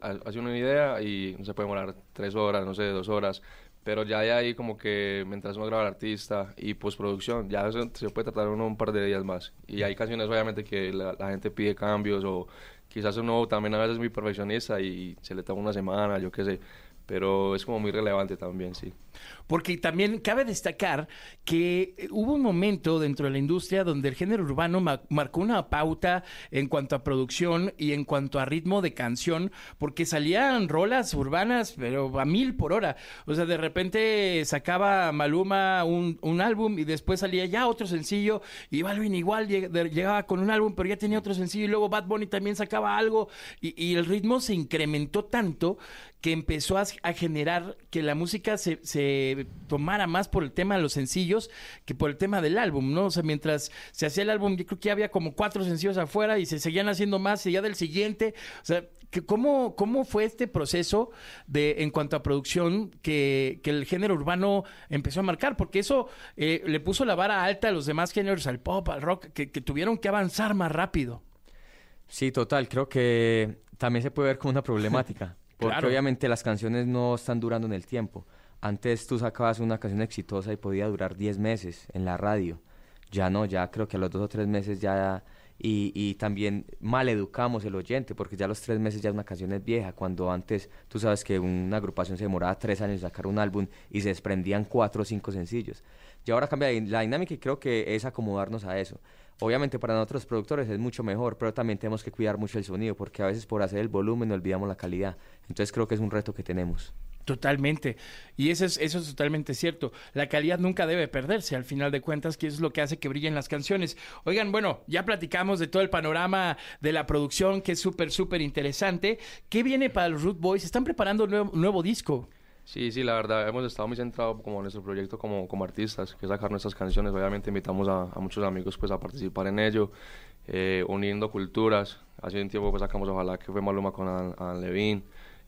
Ha- hace una idea y no se puede demorar tres horas, no sé, dos horas. Pero ya de ahí como que mientras uno graba al artista y postproducción, ya eso se puede tratar uno un par de días más. Y hay canciones obviamente que la, la gente pide cambios o quizás uno también a veces es muy perfeccionista y se le toma una semana, yo qué sé. Pero es como muy relevante también, sí. Porque también cabe destacar que eh, hubo un momento dentro de la industria donde el género urbano ma- marcó una pauta en cuanto a producción y en cuanto a ritmo de canción, porque salían rolas urbanas, pero a mil por hora. O sea, de repente sacaba Maluma un, un álbum y después salía ya otro sencillo y Balvin igual llegaba con un álbum, pero ya tenía otro sencillo y luego Bad Bunny también sacaba algo y, y el ritmo se incrementó tanto que empezó a, a generar que la música se, se tomara más por el tema de los sencillos que por el tema del álbum, ¿no? O sea, mientras se hacía el álbum, yo creo que ya había como cuatro sencillos afuera y se seguían haciendo más, y ya del siguiente. O sea, que ¿cómo, ¿cómo fue este proceso de en cuanto a producción que, que el género urbano empezó a marcar? Porque eso eh, le puso la vara alta a los demás géneros, al pop, al rock, que, que tuvieron que avanzar más rápido. Sí, total. Creo que también se puede ver como una problemática, porque Claro. obviamente las canciones no están durando en el tiempo. Antes tú sacabas una canción exitosa y podía durar 10 meses en la radio. Ya no, ya creo que a los dos o tres meses ya... Y, y también mal educamos el oyente, porque ya los tres meses ya una canción es vieja, cuando antes tú sabes que una agrupación se demoraba tres años en sacar un álbum y se desprendían cuatro o cinco sencillos. Y ahora cambia la dinámica y creo que es acomodarnos a eso. Obviamente para nosotros productores es mucho mejor, pero también tenemos que cuidar mucho el sonido, porque a veces por hacer el volumen olvidamos la calidad. Entonces creo que es un reto que tenemos. Totalmente. Y eso es, eso es totalmente cierto. La calidad nunca debe perderse, al final de cuentas, que es lo que hace que brillen las canciones. Oigan, bueno, ya platicamos de todo el panorama de la producción, que es súper, súper interesante. ¿Qué viene para los Root Boys? ¿Están preparando un nuevo, nuevo disco? Sí, sí, la verdad, hemos estado muy centrados como en nuestro proyecto como, como artistas, que es sacar nuestras canciones. Obviamente invitamos a, muchos amigos pues a participar en ello, eh, uniendo culturas. Hace un tiempo pues sacamos Ojalá que fue Maluma con Alan Levine.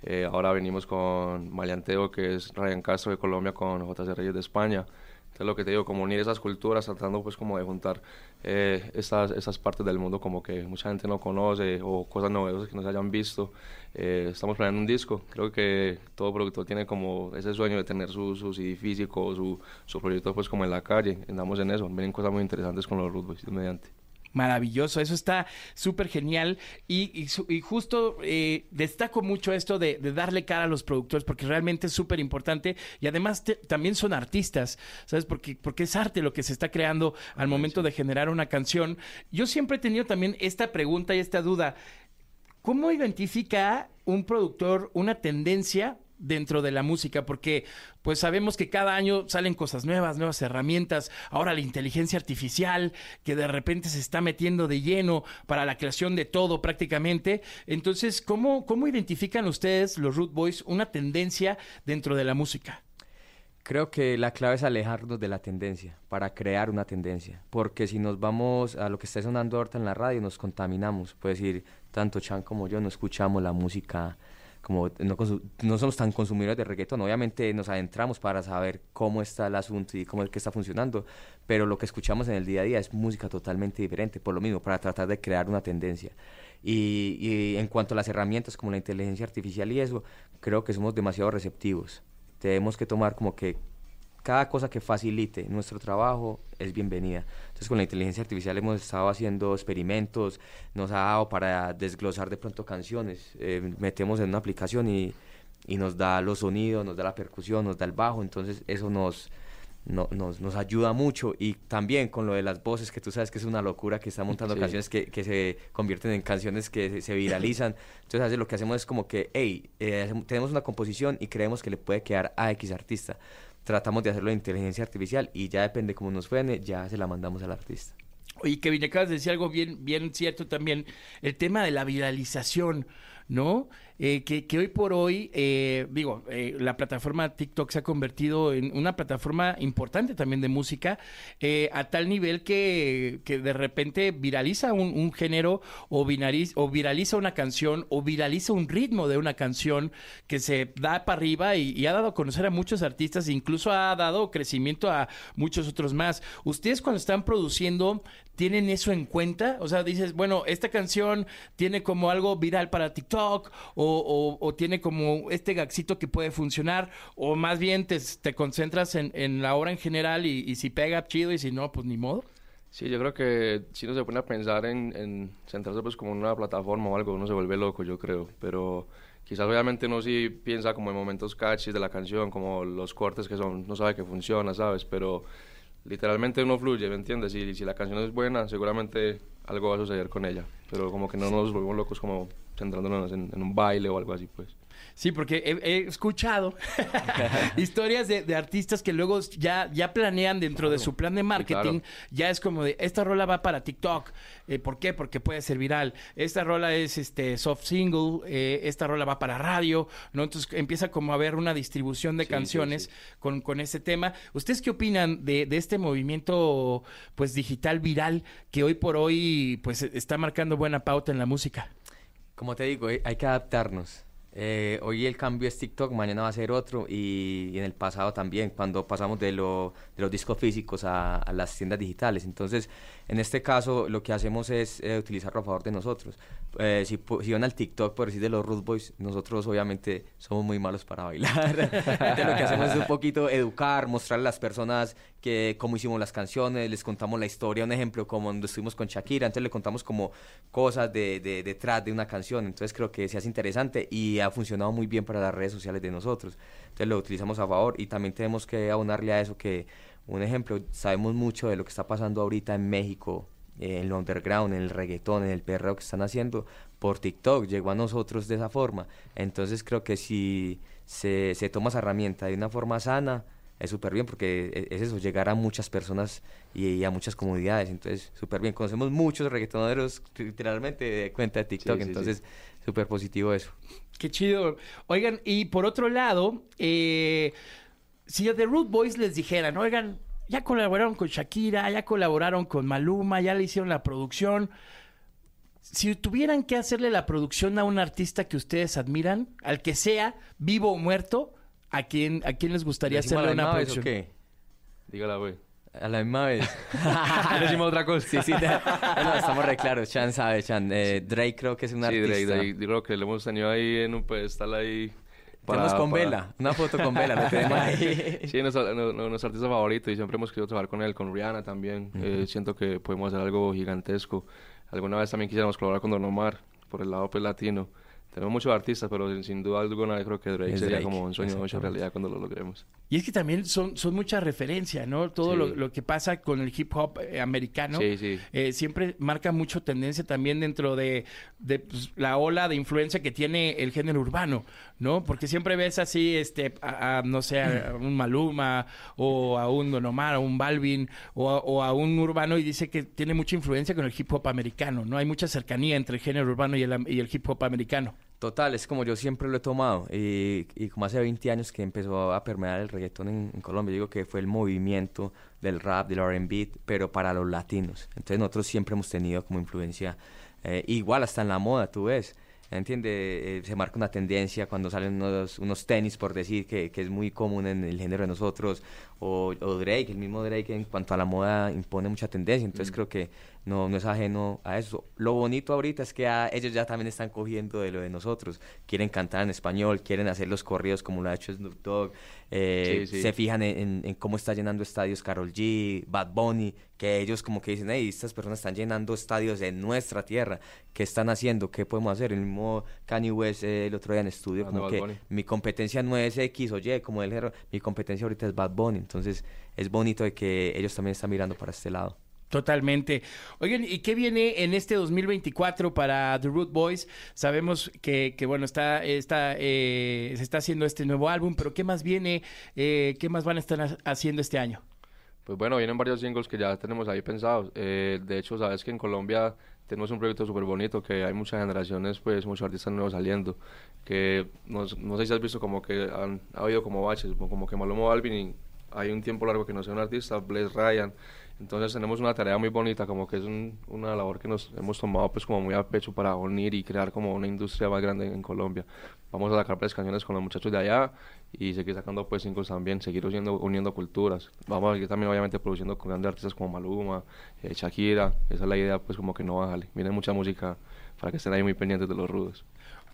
Eh, ahora venimos con Maleanteo, que es Ryan Castro de Colombia, con JC Reyes de España. Entonces lo que te digo, como unir esas culturas, tratando pues como de juntar eh, estas, estas partes del mundo como que mucha gente no conoce o cosas novedosas que no se hayan visto. Eh, estamos planeando un disco, creo que todo productor tiene como ese sueño de tener su, su CD físico, su, su proyecto pues como en la calle, andamos en eso, vienen cosas muy interesantes con los Root Boys, Dios mediante. Maravilloso, eso está súper genial y, y justo eh, destaco mucho esto de, de darle cara a los productores porque realmente es súper importante y además te- también son artistas, ¿sabes? Porque, porque es arte lo que se está creando al momento de generar una canción. Yo siempre he tenido también esta pregunta y esta duda, ¿cómo identifica un productor una tendencia dentro de la música? Porque pues sabemos que cada año salen cosas nuevas, nuevas herramientas, ahora la inteligencia artificial que de repente se está metiendo de lleno para la creación de todo prácticamente. Entonces, ¿cómo, cómo identifican ustedes, los Root Boys, una tendencia dentro de la música? Creo que la clave es alejarnos de la tendencia para crear una tendencia, porque si nos vamos a lo que está sonando ahorita en la radio nos contaminamos, puede decir tanto Chan como yo no escuchamos la música como no, no somos tan consumidores de reggaetón, obviamente nos adentramos para saber cómo está el asunto y cómo es que está funcionando, pero lo que escuchamos en el día a día es música totalmente diferente, por lo mismo, para tratar de crear una tendencia. Y, y en cuanto a las herramientas como la inteligencia artificial y eso, creo que somos demasiado receptivos. Tenemos que tomar como que cada cosa que facilite nuestro trabajo es bienvenida. Entonces con la inteligencia artificial hemos estado haciendo experimentos, nos ha dado para desglosar de pronto canciones, eh, metemos en una aplicación y, y nos da los sonidos, nos da la percusión, nos da el bajo, entonces eso nos, no- nos, nos ayuda mucho y también con lo de las voces, que tú sabes que es una locura que está montando Sí. canciones que, que se convierten en canciones que se, se viralizan. Entonces a veces lo que hacemos es como que, hey, eh, tenemos una composición y creemos que le puede quedar a X artista. Tratamos de hacerlo en inteligencia artificial y ya depende cómo nos suene, ya se la mandamos al artista. Oye, Kevin, acabas de decir algo bien, bien cierto también, el tema de la viralización, ¿no? Eh, que, hoy por hoy, eh, digo, eh, la plataforma TikTok se ha convertido en una plataforma importante también de música, a tal nivel que, que de repente viraliza un, género o, vinariz- o viraliza una canción o viraliza un ritmo de una canción que se da para arriba y, y ha dado a conocer a muchos artistas, incluso ha dado crecimiento a muchos otros más. Ustedes cuando están produciendo, ¿tienen eso en cuenta? O sea, dices, bueno, esta canción tiene como algo viral para TikTok o, o- o tiene como este gaxito que puede funcionar o más bien te, te concentras en, en la obra en general y, si pega chido y si no, pues ni modo. Sí, yo creo que si uno se pone a pensar en, en centrarse pues como en una plataforma o algo, uno se vuelve loco, yo creo, pero quizás obviamente uno sí piensa como en momentos catchy de la canción, como los cortes que son, no sabe que funciona, ¿sabes? Pero literalmente uno fluye, ¿me entiendes? Y si la canción es buena, seguramente algo va a suceder con ella, pero como que no nos volvemos locos como centrándonos en, en un baile o algo así, pues. Sí, porque he, he escuchado historias de, de artistas que luego ya, ya planean dentro de su plan de marketing, ya es como de, esta rola va para TikTok. Eh, ¿Por qué? Porque puede ser viral. Esta rola es este soft single, eh, esta rola va para radio, ¿no? Entonces empieza como a haber una distribución de Sí, sí, canciones Con, con ese tema. ¿Ustedes qué opinan de, de este movimiento pues digital viral que hoy por hoy pues está marcando buena pauta en la música? Como te digo, eh, hay que adaptarnos. Eh, hoy el cambio es TikTok, mañana va a ser otro y, en el pasado también, cuando pasamos de, lo, de los discos físicos a, a, las tiendas digitales. Entonces, en este caso, lo que hacemos es eh, utilizarlo a favor de nosotros. Eh, si, si, van al TikTok, por decir de los Root Boys, nosotros obviamente somos muy malos para bailar. Lo que hacemos es un poquito educar, mostrar a las personas que cómo hicimos las canciones, les contamos la historia, un ejemplo como cuando estuvimos con Shakira, entonces le contamos como cosas de, de, detrás de una canción. Entonces, creo que se hace interesante y ha funcionado muy bien para las redes sociales de nosotros. Entonces lo utilizamos a favor y también tenemos que abonarle a eso que, un ejemplo, sabemos mucho de lo que está pasando ahorita en México, el underground, en el reggaetón, en el perreo que están haciendo por TikTok, llegó a nosotros de esa forma. Entonces creo que si se, se toma esa herramienta de una forma sana, es súper bien porque e, es eso, llegar a muchas personas y, y a muchas comunidades. Entonces, súper bien. Conocemos muchos reggaetoneros literalmente de cuenta de TikTok. Sí, sí, entonces, sí súper positivo eso. Qué chido. Oigan, y por otro lado, eh, si a The Root Boys les dijeran, oigan, ya colaboraron con Shakira, ya colaboraron con Maluma, ya le hicieron la producción. Si tuvieran que hacerle la producción a un artista que ustedes admiran, al que sea, vivo o muerto, ¿a quién, a quién les gustaría hacerle una producción? ¿o qué? Dígala, güey. A la misma vez. decimos otra cosa. Sí, sí. no, estamos re claros. Chan sabe, Chan. Eh, Drake creo que es un sí, artista. Sí, Drake, Drake. Creo que lo hemos tenido ahí en un pedestal ahí. Para, tenemos con para... Vela. Una foto con Vela. Lo tenemos ahí. sí, nuestro, nuestro, artista favorito. Y siempre hemos querido trabajar con él. Con Rihanna también. Uh -huh. eh, siento que podemos hacer algo gigantesco. Alguna vez también quisiéramos colaborar con Don Omar. Por el lado pues, latino. Tenemos muchos artistas, pero sin, sin duda alguna creo que Drake sería como un sueño hecho realidad cuando lo logremos. Y es que también son, son mucha referencia, ¿no? Todo sí. lo, lo, que pasa con el hip hop eh, americano sí, sí. Eh, siempre marca mucho tendencia también dentro de, de pues, la ola de influencia que tiene el género urbano, ¿no? Porque siempre ves así, este, a, a, no sé, a un Maluma o a un Don Omar, a un Balvin o a, o a un urbano y dice que tiene mucha influencia con el hip hop americano, ¿no? Hay mucha cercanía entre el género urbano y el, y el hip hop americano. Total, es como yo siempre lo he tomado y, y, como hace 20 años que empezó a permear el reggaetón en, en Colombia, digo que fue el movimiento del rap, del R&B, pero para los latinos. Entonces nosotros siempre hemos tenido como influencia, eh, igual hasta en la moda, tú ves, ¿entiende? Eh, se marca una tendencia cuando salen unos, unos tenis, por decir, que, que, es muy común en el género de nosotros, o, o, Drake, el mismo Drake en cuanto a la moda impone mucha tendencia, entonces mm. creo que no, no es ajeno a eso. Lo bonito ahorita es que a, ellos ya también están cogiendo de lo de nosotros, quieren cantar en español, quieren hacer los corridos como lo ha hecho Snoop Dogg, eh, sí, sí. se fijan en, en, en, cómo está llenando estadios Carol G, Bad Bunny, que ellos como que dicen, hey, estas personas están llenando estadios en nuestra tierra, ¿qué están haciendo? ¿Qué podemos hacer? El mismo Kanye West eh, el otro día en estudio, como que Bunny. mi competencia no es X o Y, como él mi competencia ahorita es Bad Bunny, entonces es bonito de que ellos también están mirando para este lado. Totalmente. Oigan, ¿y qué viene en este 2024 para The Root Boys? Sabemos que, que bueno, está, está, eh, se está haciendo este nuevo álbum, pero ¿qué más viene? Eh, ¿Qué más van a estar haciendo este año? Pues bueno, vienen varios singles que ya tenemos ahí pensados. Eh, de hecho, sabes que en Colombia tenemos un proyecto súper bonito, que hay muchas generaciones, pues muchos artistas nuevos saliendo, que no, no sé si has visto como que han, ha habido como baches, como que Maluma Balvin y hay un tiempo largo que no sea un artista, Blaze Ryan, entonces tenemos una tarea muy bonita, como que es un, una labor que nos hemos tomado pues como muy a pecho para unir y crear como una industria más grande en Colombia. Vamos a sacar pues canciones con los muchachos de allá y seguir sacando pues singles también, seguir uniendo, uniendo culturas. Vamos a seguir también obviamente produciendo con grandes artistas como Maluma, eh, Shakira, esa es la idea pues como que no bájale. Viene mucha música para que estén ahí muy pendientes de los rudos.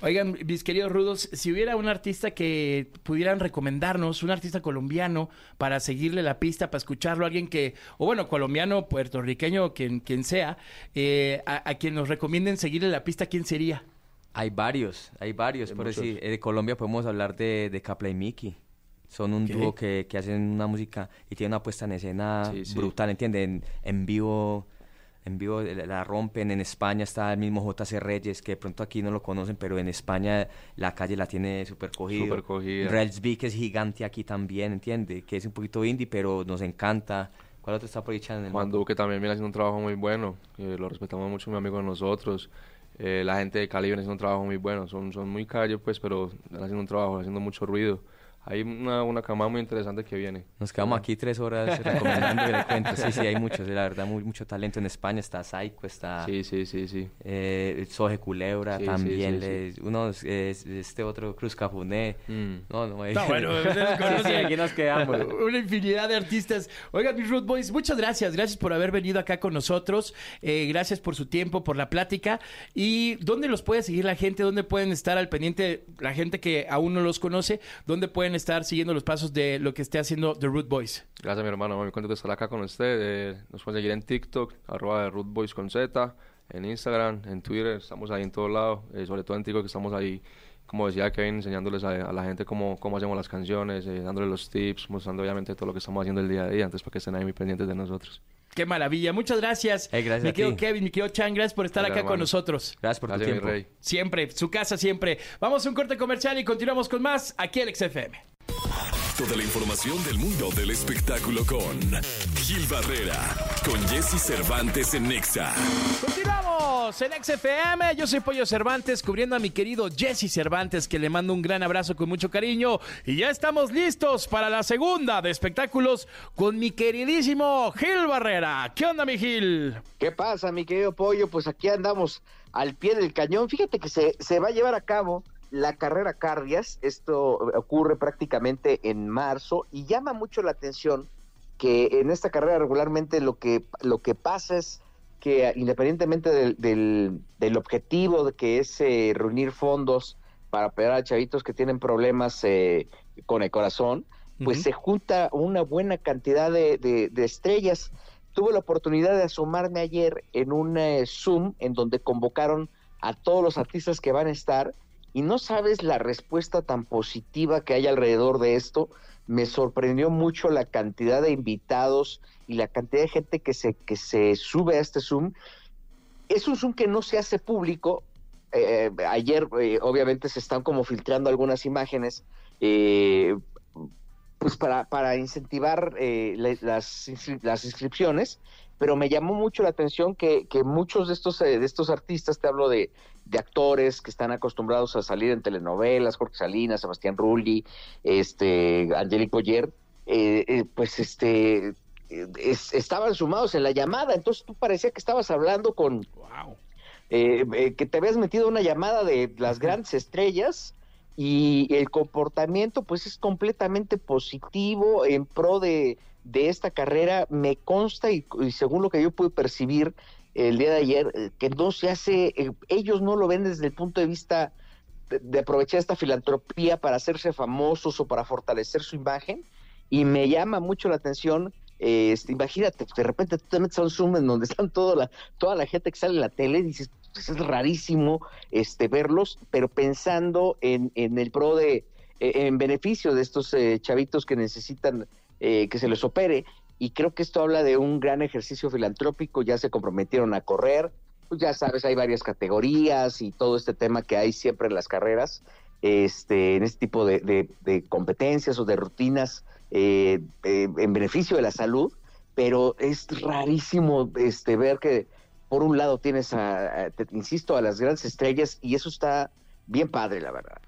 Oigan, mis queridos rudos, si hubiera un artista que pudieran recomendarnos, un artista colombiano, para seguirle la pista, para escucharlo, alguien que, o bueno, colombiano, puertorriqueño, quien, quien sea, eh, a, a, quien nos recomienden seguirle la pista, ¿quién sería? Hay varios, hay varios. Hay por muchos. decir, de Colombia podemos hablar de, de Capla y Miki. Son un ¿Qué? dúo que, que, hacen una música y tienen una puesta en escena sí, sí. brutal, ¿entienden? En, en vivo en vivo la rompen. En España está el mismo JC Reyes, que de pronto aquí no lo conocen, pero en España la calle la tiene súper cogido. Super que es gigante aquí también, ¿entiende? Que es un poquito indie, pero nos encanta. ¿Cuál otro está por ahí, Chan? Juan Duque también viene haciendo un trabajo muy bueno. Eh, lo respetamos mucho, mi amigo de nosotros. Eh, la gente de Cali viene haciendo un trabajo muy bueno. Son, son muy callos, pues, pero están haciendo un trabajo, haciendo mucho ruido. Hay una, una camada muy interesante que viene. Nos quedamos aquí tres horas recomendando el cuento. Sí, sí, hay muchos, la verdad, muy, mucho talento en España. Está Saiko, está... Sí, sí, sí, sí. Eh, Soje Culebra Sí, también. sí, sí, le- Uno, es- este otro, Cruz Cafuné. Mm. No, no, No, bueno, aquí nos quedamos. Una infinidad de artistas. Oigan, mis Root Boys, muchas gracias. Gracias por haber venido acá con nosotros. Eh, gracias por su tiempo, por la plática. ¿Y dónde los puede seguir la gente? ¿Dónde pueden estar al pendiente la gente que aún no los conoce? ¿Dónde pueden estar siguiendo los pasos de lo que esté haciendo The Root Boys? Gracias, mi hermano. Muy contento de estar acá con usted. Eh, nos pueden seguir en TikTok, arroba de Rootboys con Z, en Instagram, en Twitter. Estamos ahí en todos lados. eh, sobre todo en TikTok, que estamos ahí, como decía Kevin, enseñándoles a, a la gente cómo, cómo hacemos las canciones, eh, dándoles los tips, mostrando obviamente todo lo que estamos haciendo el día a día, antes para que estén ahí muy pendientes de nosotros. Qué maravilla. Muchas gracias. Eh, gracias mi querido. Kevin, mi querido Chan, gracias por estar Gracias, acá con nosotros. Gracias por Gracias, tu mi tiempo. rey. Siempre, su casa siempre. Vamos a un corte comercial y continuamos con más aquí en XFM. Toda la información del mundo del espectáculo con Gil Barrera, con Jesse Cervantes en Nexa. Continuamos en XFM. Yo soy Pollo Cervantes, cubriendo a mi querido Jesse Cervantes, que le mando un gran abrazo con mucho cariño. Y ya estamos listos para la segunda de espectáculos con mi queridísimo Gil Barrera. ¿Qué onda, mi Gil? ¿Qué pasa, mi querido Pollo? Pues aquí andamos al pie del cañón. Fíjate que se, se va a llevar a cabo la carrera Cardias. Esto ocurre prácticamente en marzo y llama mucho la atención que en esta carrera regularmente lo que, lo que pasa es que independientemente del, del, del objetivo de que es eh, reunir fondos para apoyar a chavitos que tienen problemas eh, con el corazón, pues se junta una buena cantidad de, de- de estrellas. Tuve la oportunidad de asomarme ayer en un eh, Zoom en donde convocaron a todos los artistas que van a estar y no sabes la respuesta tan positiva que hay alrededor de esto. Me sorprendió mucho la cantidad de invitados y la cantidad de gente que se, que se sube a este Zoom. Es un Zoom que no se hace público. Eh, ayer, eh, obviamente, se están como filtrando algunas imágenes. eh, pues para, para incentivar eh, las, las inscripciones, pero me llamó mucho la atención que, que muchos de estos, eh, de estos artistas, te hablo de, de actores que están acostumbrados a salir en telenovelas, Jorge Salinas, Sebastián Rulli, este, Angelique Boyer, eh, eh, pues este, es- estaban sumados en la llamada, entonces tú parecía que estabas hablando con, Wow. eh, que te habías metido una llamada de las grandes estrellas y el comportamiento pues es completamente positivo en pro de, de esta carrera. Me consta y, según lo que yo pude percibir el día de ayer, eh, que no se hace, eh, ellos no lo ven desde el punto de vista de, aprovechar esta filantropía para hacerse famosos o para fortalecer su imagen y me llama mucho la atención. eh, este, imagínate, de repente tú te metes a un Zoom en donde están toda la, toda la gente que sale en la tele y dices, pues es rarísimo este, verlos, pero pensando en, en el pro de, en beneficio de estos eh, chavitos que necesitan eh, que se les opere. Y creo que esto habla de un gran ejercicio filantrópico, ya se comprometieron a correr, pues ya sabes, hay varias categorías y todo este tema que hay siempre en las carreras, este, en este tipo de, competencias o de rutinas eh, eh, en beneficio de la salud, pero es rarísimo este, ver que por un lado tienes, a, a- te- insisto, a las grandes estrellas y eso está bien padre, la verdad.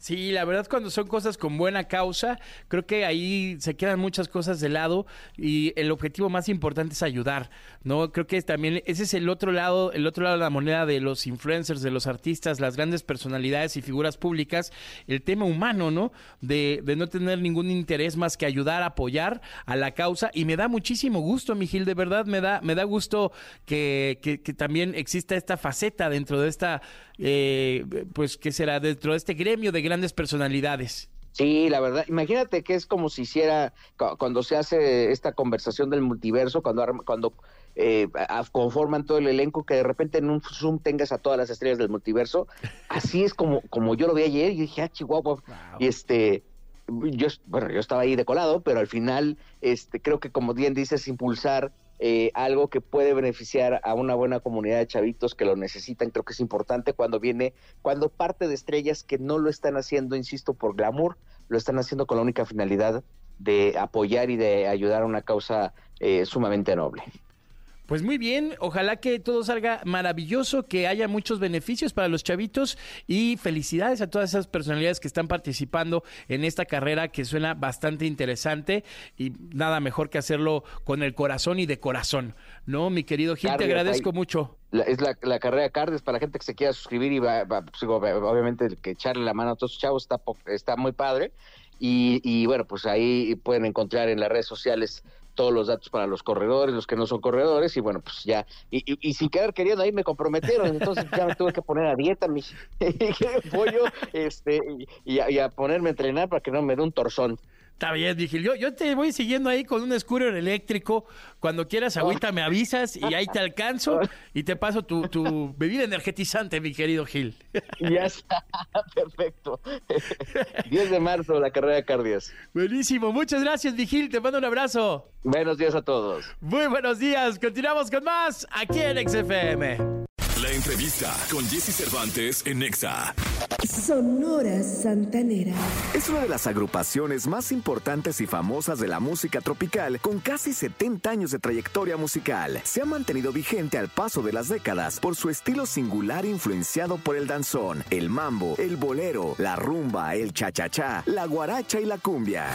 Sí, la verdad cuando son cosas con buena causa, creo que ahí se quedan muchas cosas de lado y el objetivo más importante es ayudar, ¿no? Creo que también ese es el otro lado, el otro lado de la moneda de los influencers, de los artistas, las grandes personalidades y figuras públicas, el tema humano, ¿no? De, de no tener ningún interés más que ayudar, apoyar a la causa y me da muchísimo gusto, mi Gil, de verdad me da, me da gusto que, que, que también exista esta faceta dentro de esta, eh, pues, ¿qué será? Dentro de este gremio de grandes personalidades. Sí, la verdad, imagínate que es como si hiciera cu- cuando se hace esta conversación del multiverso, cuando arma- cuando eh, conforman todo el elenco, que de repente en un Zoom tengas a todas las estrellas del multiverso. Así es como, como yo lo vi ayer y dije, ah, Chihuahua. Y este, yo, bueno, yo estaba ahí de colado, pero al final, este, creo que como bien dices, impulsar eh, algo que puede beneficiar a una buena comunidad de chavitos que lo necesitan, creo que es importante cuando viene, cuando parte de estrellas que no lo están haciendo, insisto, por glamour, lo están haciendo con la única finalidad de apoyar y de ayudar a una causa eh, sumamente noble. Pues muy bien, ojalá que todo salga maravilloso, que haya muchos beneficios para los chavitos y felicidades a todas esas personalidades que están participando en esta carrera que suena bastante interesante y nada mejor que hacerlo con el corazón y de corazón, ¿no? Mi querido Gil, te agradezco ahí. mucho. La- es la, la carrera de Cardes para la gente que se quiera suscribir y va, va- pues, digo, obviamente que echarle la mano a todos los chavos está, está muy padre. Y, y, bueno, pues ahí pueden encontrar en las redes sociales todos los datos para los corredores, los que no son corredores, y bueno, pues ya, y, sin quedar queriendo, ahí me comprometieron, entonces ya me tuve que poner a dieta, mi pollo, este, y, y a, y a ponerme a entrenar para que no me dé un torzón. Está bien, Vigil. Yo, yo te voy siguiendo ahí con un scooter eléctrico. Cuando quieras agüita me avisas y ahí te alcanzo y te paso tu, tu bebida energetizante, mi querido Gil. Ya está, perfecto. 10 de marzo, la carrera de Cardias. Buenísimo, muchas gracias, Vigil. Te mando un abrazo. Buenos días a todos. Muy buenos días. Continuamos con más aquí en XFM. La entrevista con Jesse Cervantes en Nexa. Sonora Santanera. Es una de las agrupaciones más importantes y famosas de la música tropical, con casi 70 años de trayectoria musical. Se ha mantenido vigente al paso de las décadas por su estilo singular influenciado por el danzón, el mambo, el bolero, la rumba, el cha-cha-cha, la guaracha y la cumbia.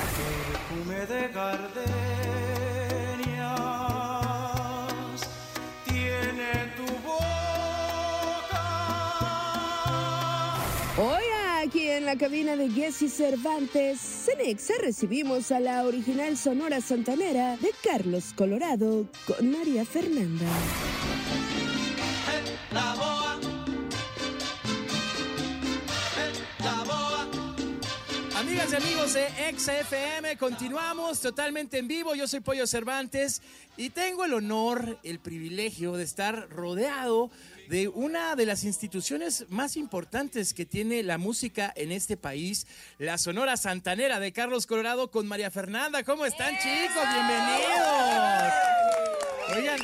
Aquí en la cabina de Jesse Cervantes, Cenexa, recibimos a la original Sonora Santanera de Carlos Colorado con María Fernanda. Amigas y amigos de XFM, continuamos totalmente en vivo. Yo soy Pollo Cervantes y tengo el honor, el privilegio de estar rodeado de una de las instituciones más importantes que tiene la música en este país, la Sonora Santanera de Carlos Colorado con María Fernanda. ¿Cómo están, chicos? Bienvenidos. Oigan,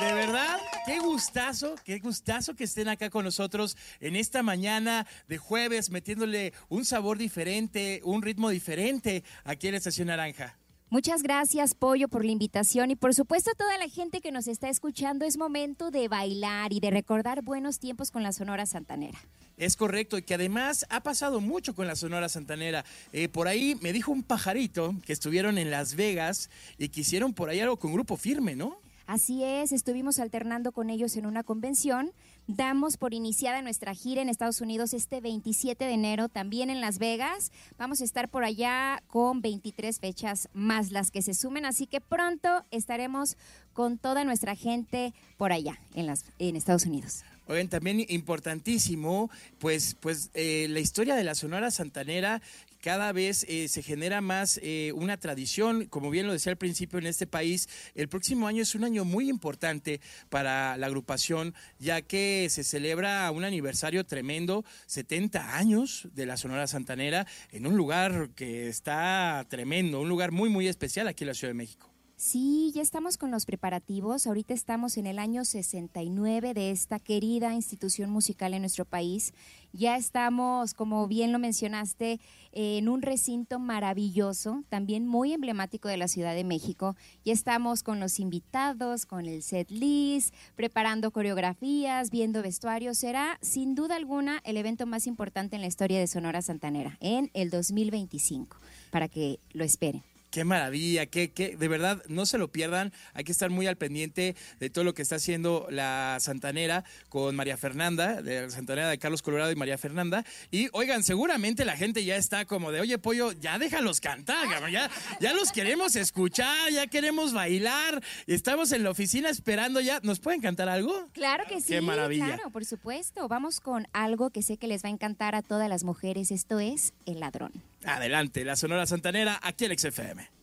de verdad, qué gustazo, qué gustazo que estén acá con nosotros en esta mañana de jueves, metiéndole un sabor diferente, un ritmo diferente aquí en la Estación Naranja. Muchas gracias, Pollo, por la invitación y por supuesto a toda la gente que nos está escuchando. Es momento de bailar y de recordar buenos tiempos con la Sonora Santanera. Es correcto, y que además ha pasado mucho con la Sonora Santanera. Eh, por ahí me dijo un pajarito que estuvieron en Las Vegas y que hicieron por ahí algo con grupo firme, ¿no? Así es, estuvimos alternando con ellos en una convención. Damos por iniciada nuestra gira en Estados Unidos este 27 de enero, también en Las Vegas. Vamos a estar por allá con 23 fechas más las que se sumen, así que pronto estaremos con toda nuestra gente por allá en, las, en Estados Unidos. Oigan, también importantísimo, pues, pues eh, la historia de la Sonora Santanera cada vez eh, se genera más eh, una tradición, como bien lo decía al principio en este país, el próximo año es un año muy importante para la agrupación, ya que se celebra un aniversario tremendo, 70 años de la Sonora Santanera, en un lugar que está tremendo, un lugar muy, muy especial aquí en la Ciudad de México. Sí, ya estamos con los preparativos. Ahorita estamos en el año 69 de esta querida institución musical en nuestro país. Ya estamos, como bien lo mencionaste, en un recinto maravilloso, también muy emblemático de la Ciudad de México. Ya estamos con los invitados, con el set list, preparando coreografías, viendo vestuarios. Será, sin duda alguna, el evento más importante en la historia de Sonora Santanera en el 2025, para que lo esperen. Qué maravilla, qué, qué, de verdad, no se lo pierdan. Hay que estar muy al pendiente de todo lo que está haciendo la Santanera con María Fernanda, de la Santanera de Carlos Colorado y María Fernanda. Y oigan, seguramente la gente ya está como de, oye, pollo, ya déjalos cantar, cabrón, ya, ya los queremos escuchar, ya queremos bailar. Estamos en la oficina esperando ya. ¿Nos pueden cantar algo? Claro que sí. Qué maravilla. Claro, por supuesto. Vamos con algo que sé que les va a encantar a todas las mujeres. Esto es El Ladrón. Adelante, la Sonora Santanera, aquí en XFM.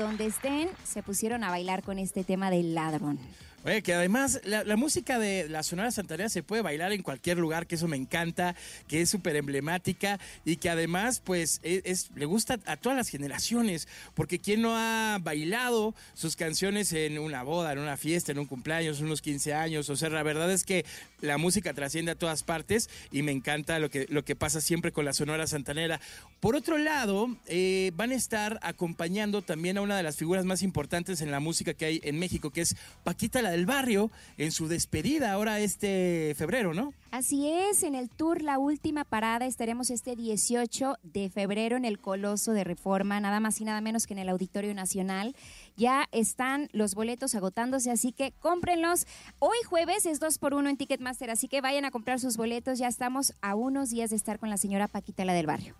Donde estén se pusieron a bailar con este tema del ladrón. Oye, que además la, música de la Sonora Santanera se puede bailar en cualquier lugar, que eso me encanta, que es súper emblemática y que además pues es, es- le gusta a todas las generaciones, porque ¿quién no ha bailado sus canciones en una boda, en una fiesta, en un cumpleaños, unos 15 años? O sea, la verdad es que la música trasciende a todas partes y me encanta lo que, lo que pasa siempre con la Sonora Santanera. Por otro lado, eh, van a estar acompañando también a una de las figuras más importantes en la música que hay en México, que es Paquita la del Barrio, en su despedida ahora este febrero, ¿no? Así es, en el tour La Última Parada estaremos este 18 de febrero en el Coloso de Reforma, nada más y nada menos que en el Auditorio Nacional. Ya están los boletos agotándose, así que cómprenlos. Hoy jueves es 2 por 1 en Ticketmaster, así que vayan a comprar sus boletos. Ya estamos a unos días de estar con la señora Paquita la del Barrio.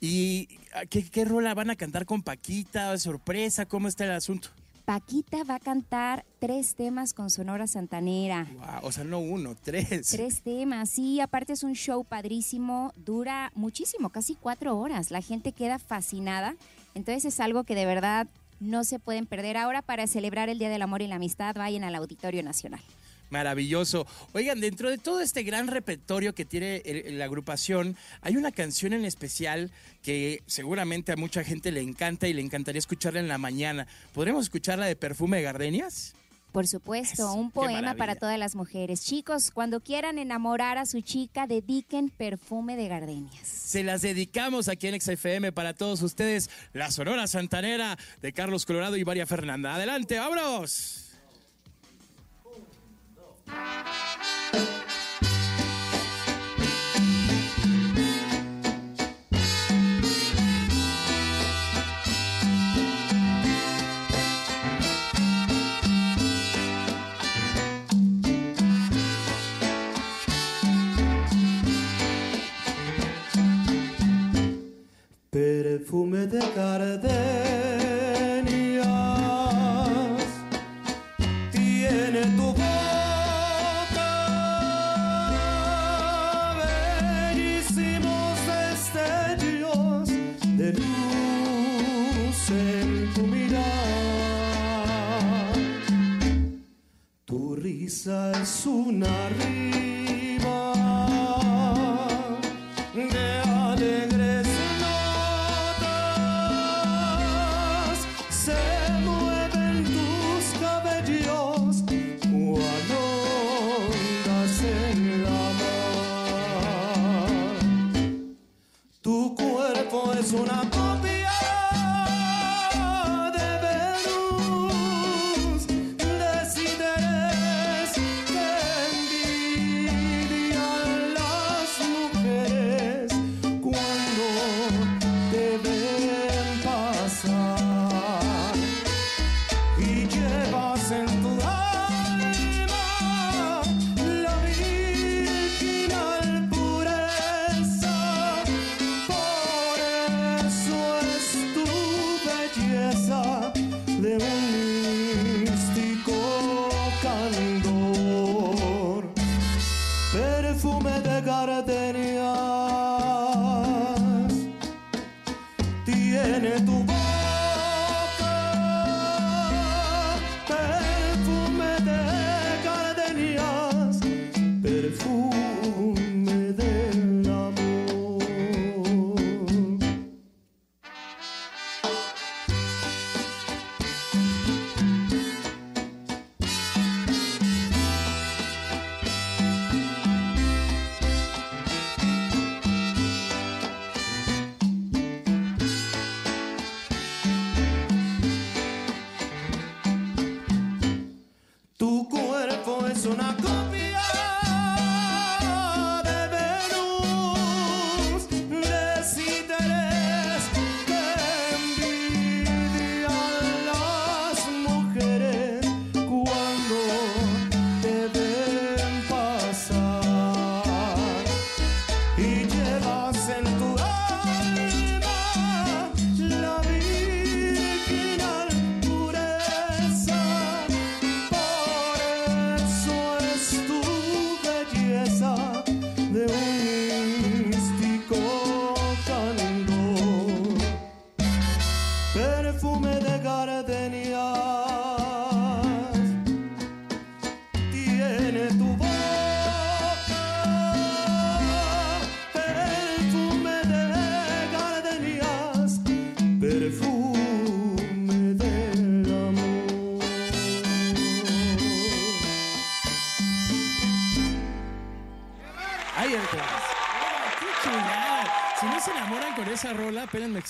¿Y qué, qué rola van a cantar con Paquita? ¿Sorpresa? ¿Cómo está el asunto? Paquita va a cantar tres temas con Sonora Santanera. Wow, o sea, no uno, tres. Tres temas, sí, aparte es un show padrísimo, dura muchísimo, casi cuatro horas, la gente queda fascinada, entonces es algo que de verdad no se pueden perder. Ahora para celebrar el Día del Amor y la Amistad, vayan al Auditorio Nacional. Maravilloso. Oigan, dentro de todo este gran repertorio que tiene el- la agrupación, hay una canción en especial que seguramente a mucha gente le encanta y le encantaría escucharla en la mañana. ¿Podremos escucharla de Perfume de Gardenias? Por supuesto, un poema para todas las mujeres. Chicos, cuando quieran enamorar a su chica, dediquen perfume de gardenias. Se las dedicamos aquí en XFM para todos ustedes, la Sonora Santanera de Carlos Colorado y María Fernanda. Adelante, vámonos. Perfume de gardenias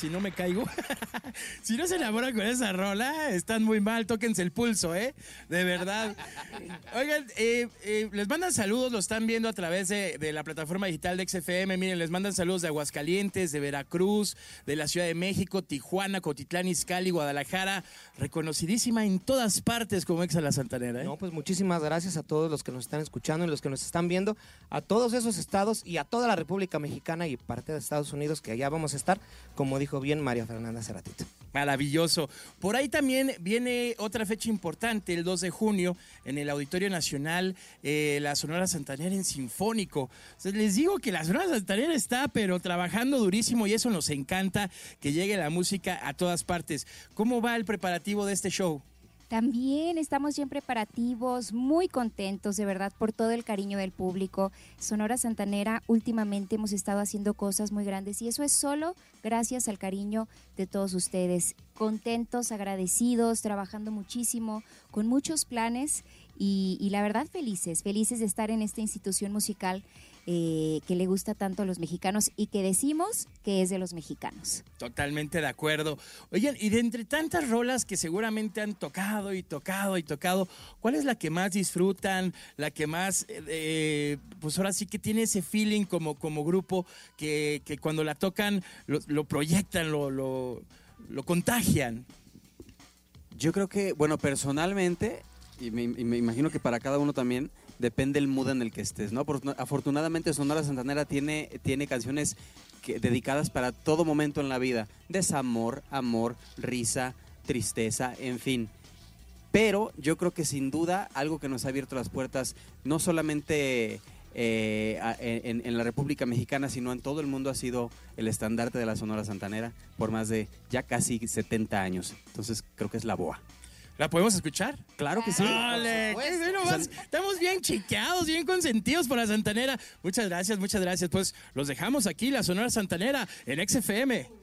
si no me caigo. si no se enamoran con esa rola, están muy mal, tóquense el pulso, ¿eh? De verdad. Oigan, eh, eh, les mandan saludos, lo están viendo a través de, de la plataforma digital de XFM. Miren, les mandan saludos de Aguascalientes, de Veracruz, de la Ciudad de México, Tijuana, Cotitlán, Izcalli, Guadalajara. Reconocidísima en todas partes como Exa La Santanera, ¿eh? No, pues muchísimas gracias a todos los que nos están escuchando y los que nos están viendo, a todos esos estados y a toda la República Mexicana y parte de Estados Unidos, que allá vamos a estar, como dijo bien María Fernanda hace ratito. Maravilloso. Por ahí también viene otra fecha importante, el 2 de junio, en el Auditorio Nacional, eh, la Sonora Santanera en Sinfónico. Les digo que la Sonora Santanera está, pero trabajando durísimo y eso nos encanta, que llegue la música a todas partes. ¿Cómo va el preparativo de este show? También estamos ya en preparativos, muy contentos de verdad por todo el cariño del público. Sonora Santanera, últimamente hemos estado haciendo cosas muy grandes y eso es solo gracias al cariño de todos ustedes. Contentos, agradecidos, trabajando muchísimo, con muchos planes y, y la verdad felices, felices de estar en esta institución musical eh, que le gusta tanto a los mexicanos y que decimos que es de los mexicanos. Totalmente de acuerdo. Oigan, y de entre tantas rolas que seguramente han tocado y tocado y tocado, ¿cuál es la que más disfrutan? La que más, eh, eh, pues ahora sí que tiene ese feeling como, como grupo que, que cuando la tocan lo, lo proyectan, lo, lo, lo contagian. Yo creo que, bueno, personalmente, y me, imagino que para cada uno también, depende el mood en el que estés, ¿no? Afortuna- Afortunadamente Sonora Santanera tiene, tiene canciones dedicadas para todo momento en la vida. Desamor, amor, risa, tristeza, en fin. Pero yo creo que sin duda algo que nos ha abierto las puertas, no solamente eh, en, en la República Mexicana, sino en todo el mundo, ha sido el estandarte de la Sonora Santanera por más de ya casi 70 años. Entonces creo que es la boa. ¿La podemos escuchar? Claro que sí. ¡Ole! vas- Estamos bien chiqueados, bien consentidos por la Santanera. Muchas gracias, muchas gracias. Pues los dejamos aquí, la Sonora Santanera, en XFM.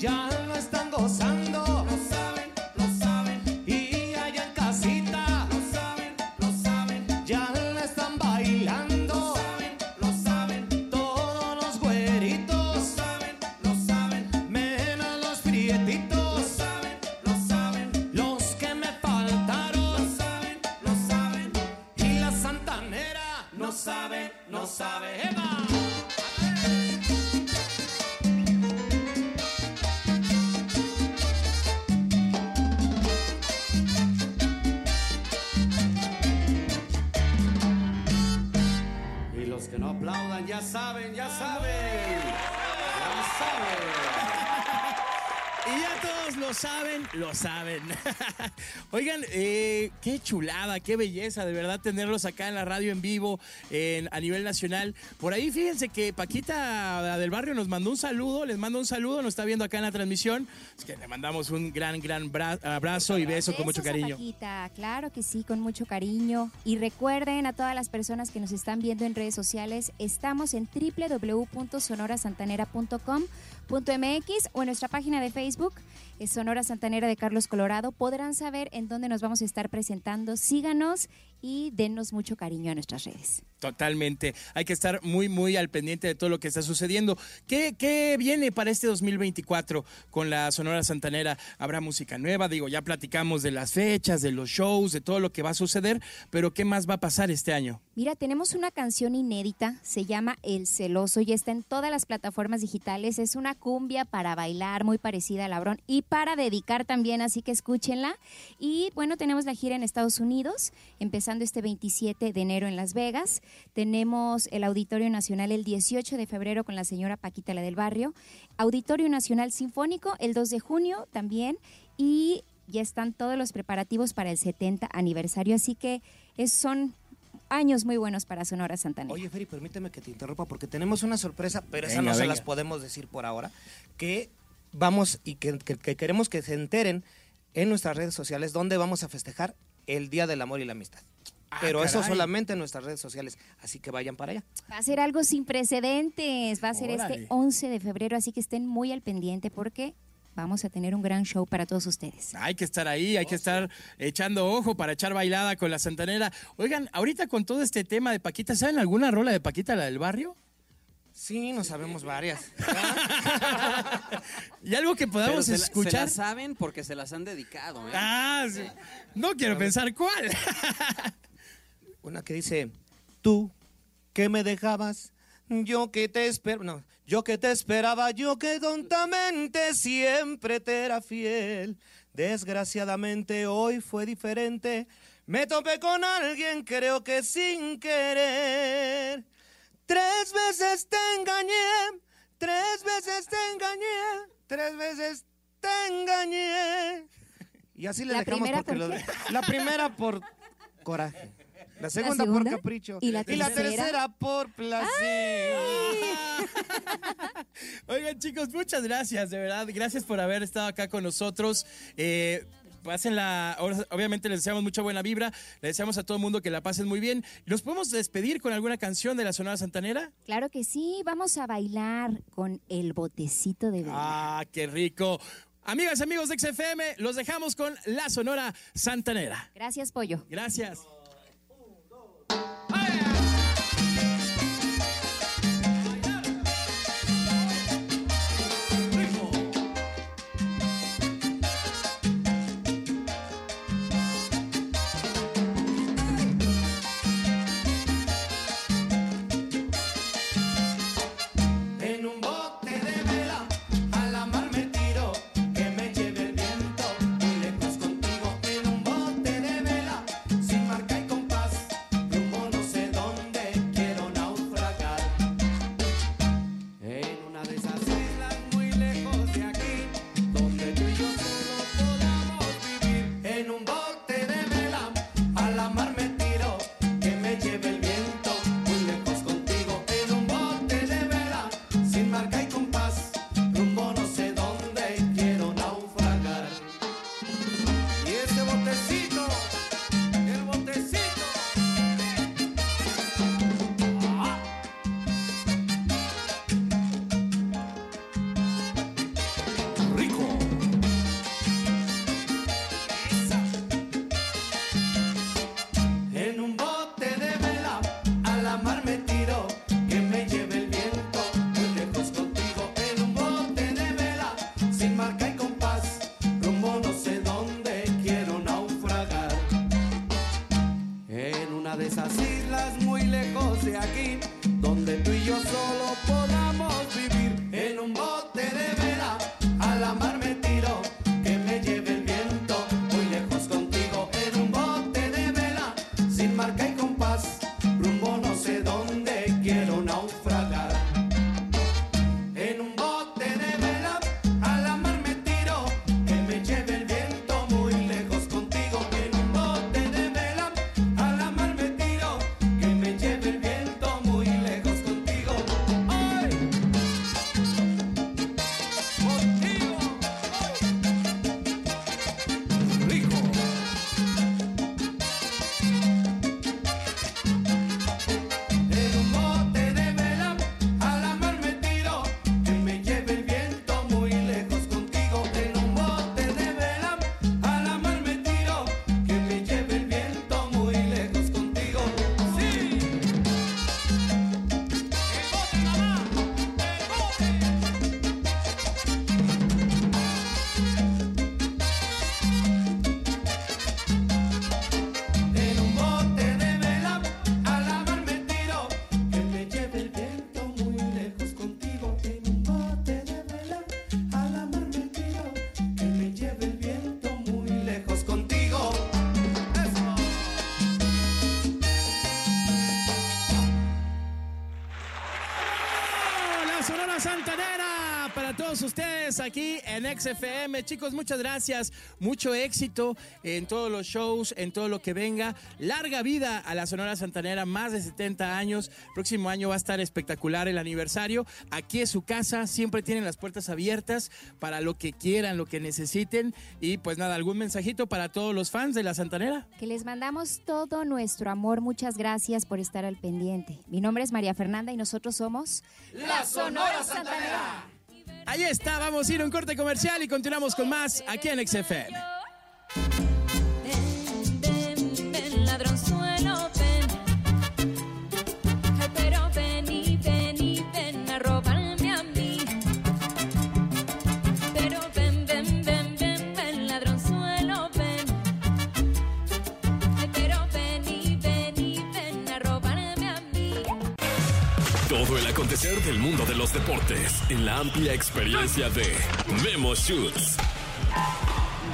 John. Ya saben. Ya saben. Y ya todos lo saben, lo saben. Oigan, eh, qué chulada, qué belleza, de verdad, tenerlos acá en la radio en vivo en- a nivel nacional. Por ahí, fíjense que Paquita del Barrio nos mandó un saludo, les mando un saludo, nos está viendo acá en la transmisión. Es que le mandamos un gran, gran bra- abrazo y beso con mucho a cariño. Paquita, claro que sí, con mucho cariño. Y recuerden a todas las personas que nos están viendo en redes sociales, estamos en www.sonorasantanera.com.mx o en nuestra página de Facebook, es Sonora Santanera de Carlos Colorado. Podrán saber en dónde nos vamos a estar presentando. Síganos y denos mucho cariño a nuestras redes. Totalmente. Hay que estar muy, muy al pendiente de todo lo que está sucediendo. ¿Qué, qué viene para este 2024 con la Sonora Santanera? ¿Habrá música nueva? Digo, ya platicamos de las fechas, de los shows, de todo lo que va a suceder, pero ¿qué más va a pasar este año? Mira, tenemos una canción inédita, se llama El Celoso y está en todas las plataformas digitales. Es una cumbia para bailar, muy parecida a Labrón y para dedicar también, así que escúchenla. Y bueno, tenemos la gira en Estados Unidos, empezando este 27 de enero en Las Vegas. Tenemos el Auditorio Nacional el 18 de febrero con la señora Paquita la del Barrio. Auditorio Nacional Sinfónico el 2 de junio también. Y ya están todos los preparativos para el 70 aniversario, así que es, son años muy buenos para Sonora Santanera. Oye, Feri, permíteme que te interrumpa porque tenemos una sorpresa, pero esa Venga, no se las podemos decir por ahora. Que vamos y que, que- que queremos que se enteren en nuestras redes sociales donde vamos a festejar el Día del Amor y la Amistad. Pero eso Ah, solamente en nuestras redes sociales, así que vayan para allá. Va a ser algo sin precedentes, va a ser Órale. este 11 de febrero, así que estén muy al pendiente porque vamos a tener un gran show para todos ustedes. Hay que estar ahí, hay que estar echando ojo para echar bailada con la Santanera. Oigan, ahorita con todo este tema de Paquita, ¿saben alguna rola de Paquita, la del barrio? Sí, no sabemos varias. y algo que podamos Pero se la- escuchar. Se la saben porque se las han dedicado. ¿eh? Ah, sí. No quiero pensar cuál. Una que dice, tú que me dejabas, yo que te espero, no, yo que te esperaba, yo que tontamente siempre te era fiel. Desgraciadamente hoy fue diferente, me topé con alguien creo que sin querer. Tres veces te engañé, tres veces te engañé, tres veces te engañé. Y así le ¿La dejamos porque por lo- qué? la primera por coraje. La segunda, segunda? por capricho. ¿Y la tercera? tercera por placer. Oigan, chicos, muchas gracias, de verdad. Gracias por haber estado acá con nosotros. Eh, Pásenla, obviamente les deseamos mucha buena vibra, le deseamos a todo el mundo que la pasen muy bien. ¿Nos podemos despedir con alguna canción de la Sonora Santanera? Claro que sí, vamos a bailar con el botecito de vela. Ah, qué rico. Amigas, amigos de XFM, los dejamos con la Sonora Santanera. Gracias, Pollo. Gracias. En aquí en XFM. Chicos, muchas gracias. Mucho éxito en todos los shows, en todo lo que venga. Larga vida a la Sonora Santanera, más de 70 años. Próximo año va a estar espectacular el aniversario. Aquí es su casa, siempre tienen las puertas abiertas para lo que quieran, lo que necesiten. Y pues nada, algún mensajito para todos los fans de la Santanera. Que les mandamos todo nuestro amor. Muchas gracias por estar al pendiente. Mi nombre es María Fernanda y nosotros somos La Sonora Santanera. Ahí está, vamos a ir a un corte comercial y continuamos con más aquí en XFM. Acontecer del mundo de los deportes en la amplia experiencia de Memo Shoots.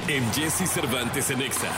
En Jesse Cervantes en Exa.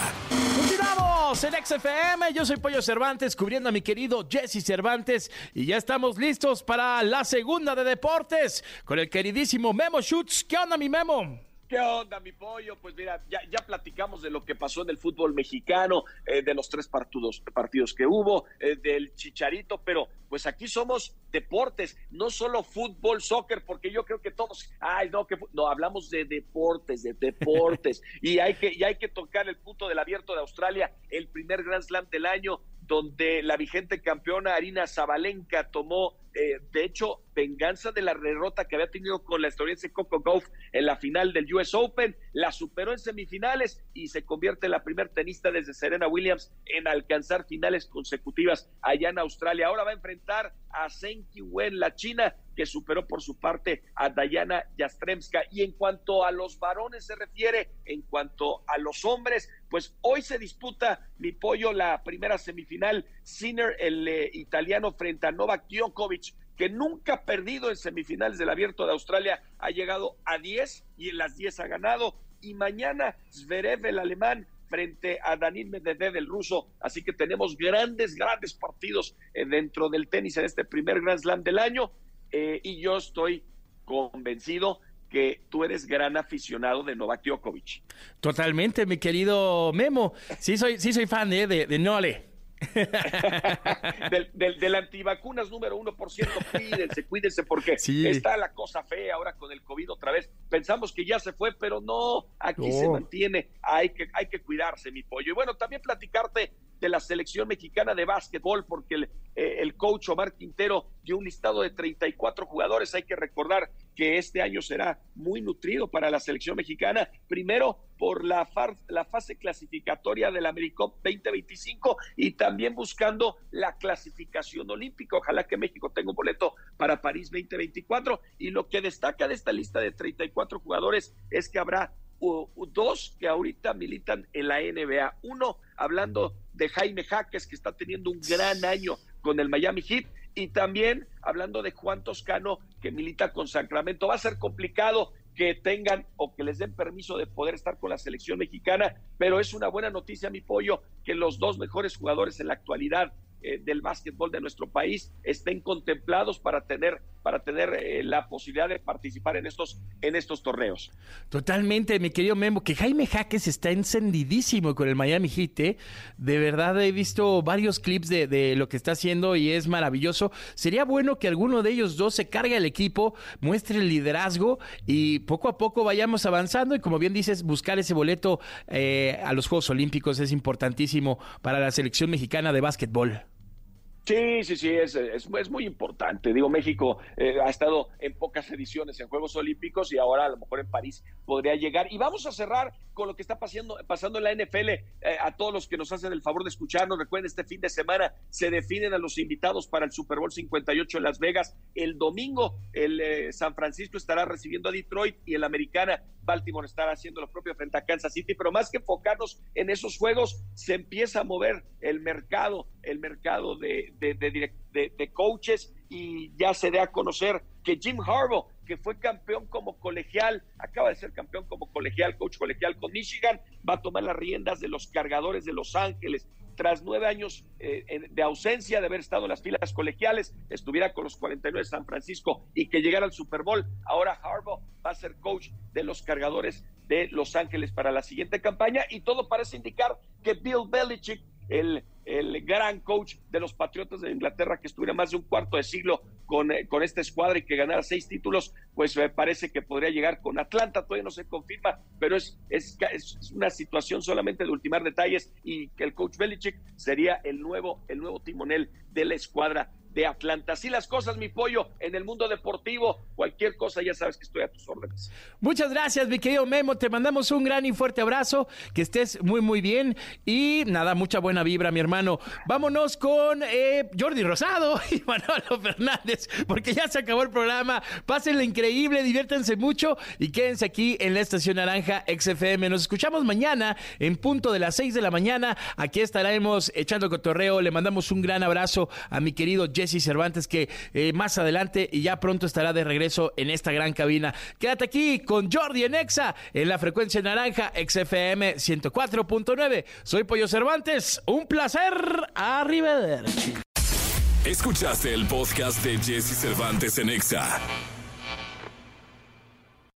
Continuamos en XFM. Yo soy Pollo Cervantes cubriendo a mi querido Jesse Cervantes y ya estamos listos para la segunda de deportes con el queridísimo Memo Shoots. ¿Qué onda, mi Memo? ¿Qué onda, mi pollo? Pues mira, ya, ya platicamos de lo que pasó en el fútbol mexicano, eh, de los tres partidos, partidos que hubo, eh, del chicharito, pero pues aquí somos deportes, no solo fútbol, soccer, porque yo creo que todos, ay, no, que no, hablamos de deportes, de deportes, y hay que, y hay que tocar el punto del abierto de Australia, el primer Grand Slam del año, donde la vigente campeona Arina Zabalenka tomó, eh, de hecho, venganza de la derrota que había tenido con la estadounidense Coco Gauff en la final del US Open, la superó en semifinales y se convierte en la primer tenista desde Serena Williams en alcanzar finales consecutivas allá en Australia. Ahora va a enfrentar a Zheng Wen, la china, que superó por su parte a Dayana Yastremska. Y en cuanto a los varones se refiere, en cuanto a los hombres, pues hoy se disputa mi pollo la primera semifinal. Sinner, el eh, italiano, frente a Novak Djokovic, que nunca ha perdido en semifinales del Abierto de Australia, ha llegado a 10 y en las 10 ha ganado. Y mañana Zverev, el alemán, frente a Danil Medvedev, el ruso. Así que tenemos grandes, grandes partidos eh, dentro del tenis en este primer Grand Slam del año. Eh, y yo estoy convencido que tú eres gran aficionado de Novak Djokovic. Totalmente, mi querido Memo. Sí soy, sí soy fan eh, de, de Nole. del, del, del antivacunas número uno por ciento, cuídense, cuídense, porque Sí. está la cosa fea ahora con el COVID otra vez. Pensamos que ya se fue, pero no, aquí se mantiene, hay que, hay que cuidarse, mi pollo. Y bueno, también platicarte de la selección mexicana de básquetbol, porque el, eh, el coach Omar Quintero dio un listado de 34 jugadores. Hay que recordar que este año será muy nutrido para la selección mexicana. Primero, por la, far- la fase clasificatoria del AmeriCup 2025 y también buscando la clasificación olímpica. Ojalá que México tenga un boleto para París 2024. Y lo que destaca de esta lista de 34 jugadores es que habrá dos que ahorita militan en la NBA. Uno, hablando de Jaime Jaques, que está teniendo un gran año con el Miami Heat, y también hablando de Juan Toscano, que milita con Sacramento. Va a ser complicado que tengan o que les den permiso de poder estar con la selección mexicana, pero es una buena noticia, mi pollo, que los dos mejores jugadores en la actualidad eh, del básquetbol de nuestro país estén contemplados para tener para tener eh, la posibilidad de participar en estos en estos torneos. Totalmente, mi querido Memo, que Jaime Jaques está encendidísimo con el Miami Heat. ¿eh? De verdad he visto varios clips de, de lo que está haciendo y es maravilloso. Sería bueno que alguno de ellos dos se cargue al equipo, muestre el liderazgo y poco a poco vayamos avanzando. Y como bien dices, buscar ese boleto eh, a los Juegos Olímpicos es importantísimo para la selección mexicana de básquetbol. Sí, sí, sí, es, es, es muy importante. Digo, México eh, ha estado en pocas ediciones en Juegos Olímpicos y ahora a lo mejor en París podría llegar. Y vamos a cerrar con lo que está pasando, pasando en la NFL. Eh, a todos los que nos hacen el favor de escucharnos, recuerden, este fin de semana se definen a los invitados para el Super Bowl 58 en Las Vegas. El domingo, el eh, San Francisco estará recibiendo a Detroit y el Americana Baltimore estará haciendo lo propio frente a Kansas City. Pero más que enfocarnos en esos juegos, se empieza a mover el mercado, el mercado de, de, de, de- de coaches y ya se da a conocer que Jim Harbaugh, que fue campeón como colegial, acaba de ser campeón como colegial, coach colegial con Michigan, va a tomar las riendas de los cargadores de Los Ángeles. tras nueve años eh, de ausencia de haber estado en las filas colegiales, estuviera con los 49 de San Francisco y que llegara al Super Bowl. Ahora Harbaugh va a ser coach de los cargadores de Los Ángeles para la siguiente campaña y todo parece indicar que Bill Belichick, el, el gran coach de los Patriotas de Inglaterra, que estuviera más de un cuarto de siglo con, eh, con esta escuadra y que ganara seis títulos, pues me parece que podría llegar con Atlanta, todavía no se confirma, pero es, es, es una situación solamente de ultimar detalles y que el coach Belichick sería el nuevo, el nuevo timonel de la escuadra de Atlanta. Así las cosas, mi pollo, en el mundo deportivo, cualquier cosa, ya sabes que estoy a tus órdenes. Muchas gracias, mi querido Memo. Te mandamos un gran y fuerte abrazo. Que estés muy, muy bien. Y nada, mucha buena vibra, mi hermano. Vámonos con eh, Jordi Rosado y Manolo Fernández, porque ya se acabó el programa. Pásenla increíble, diviértanse mucho y quédense aquí en la estación Naranja XFM. Nos escuchamos mañana en punto de las 6 de la mañana. Aquí estaremos echando cotorreo. Le mandamos un gran abrazo a mi querido Jesse Cervantes, que eh, más adelante y ya pronto estará de regreso en esta gran cabina. Quédate aquí con Jordi en Exa, en la frecuencia naranja XFM 104.9. Soy Pollo Cervantes. Un placer. Arrivederci. Escuchaste el podcast de Jesse Cervantes en Exa.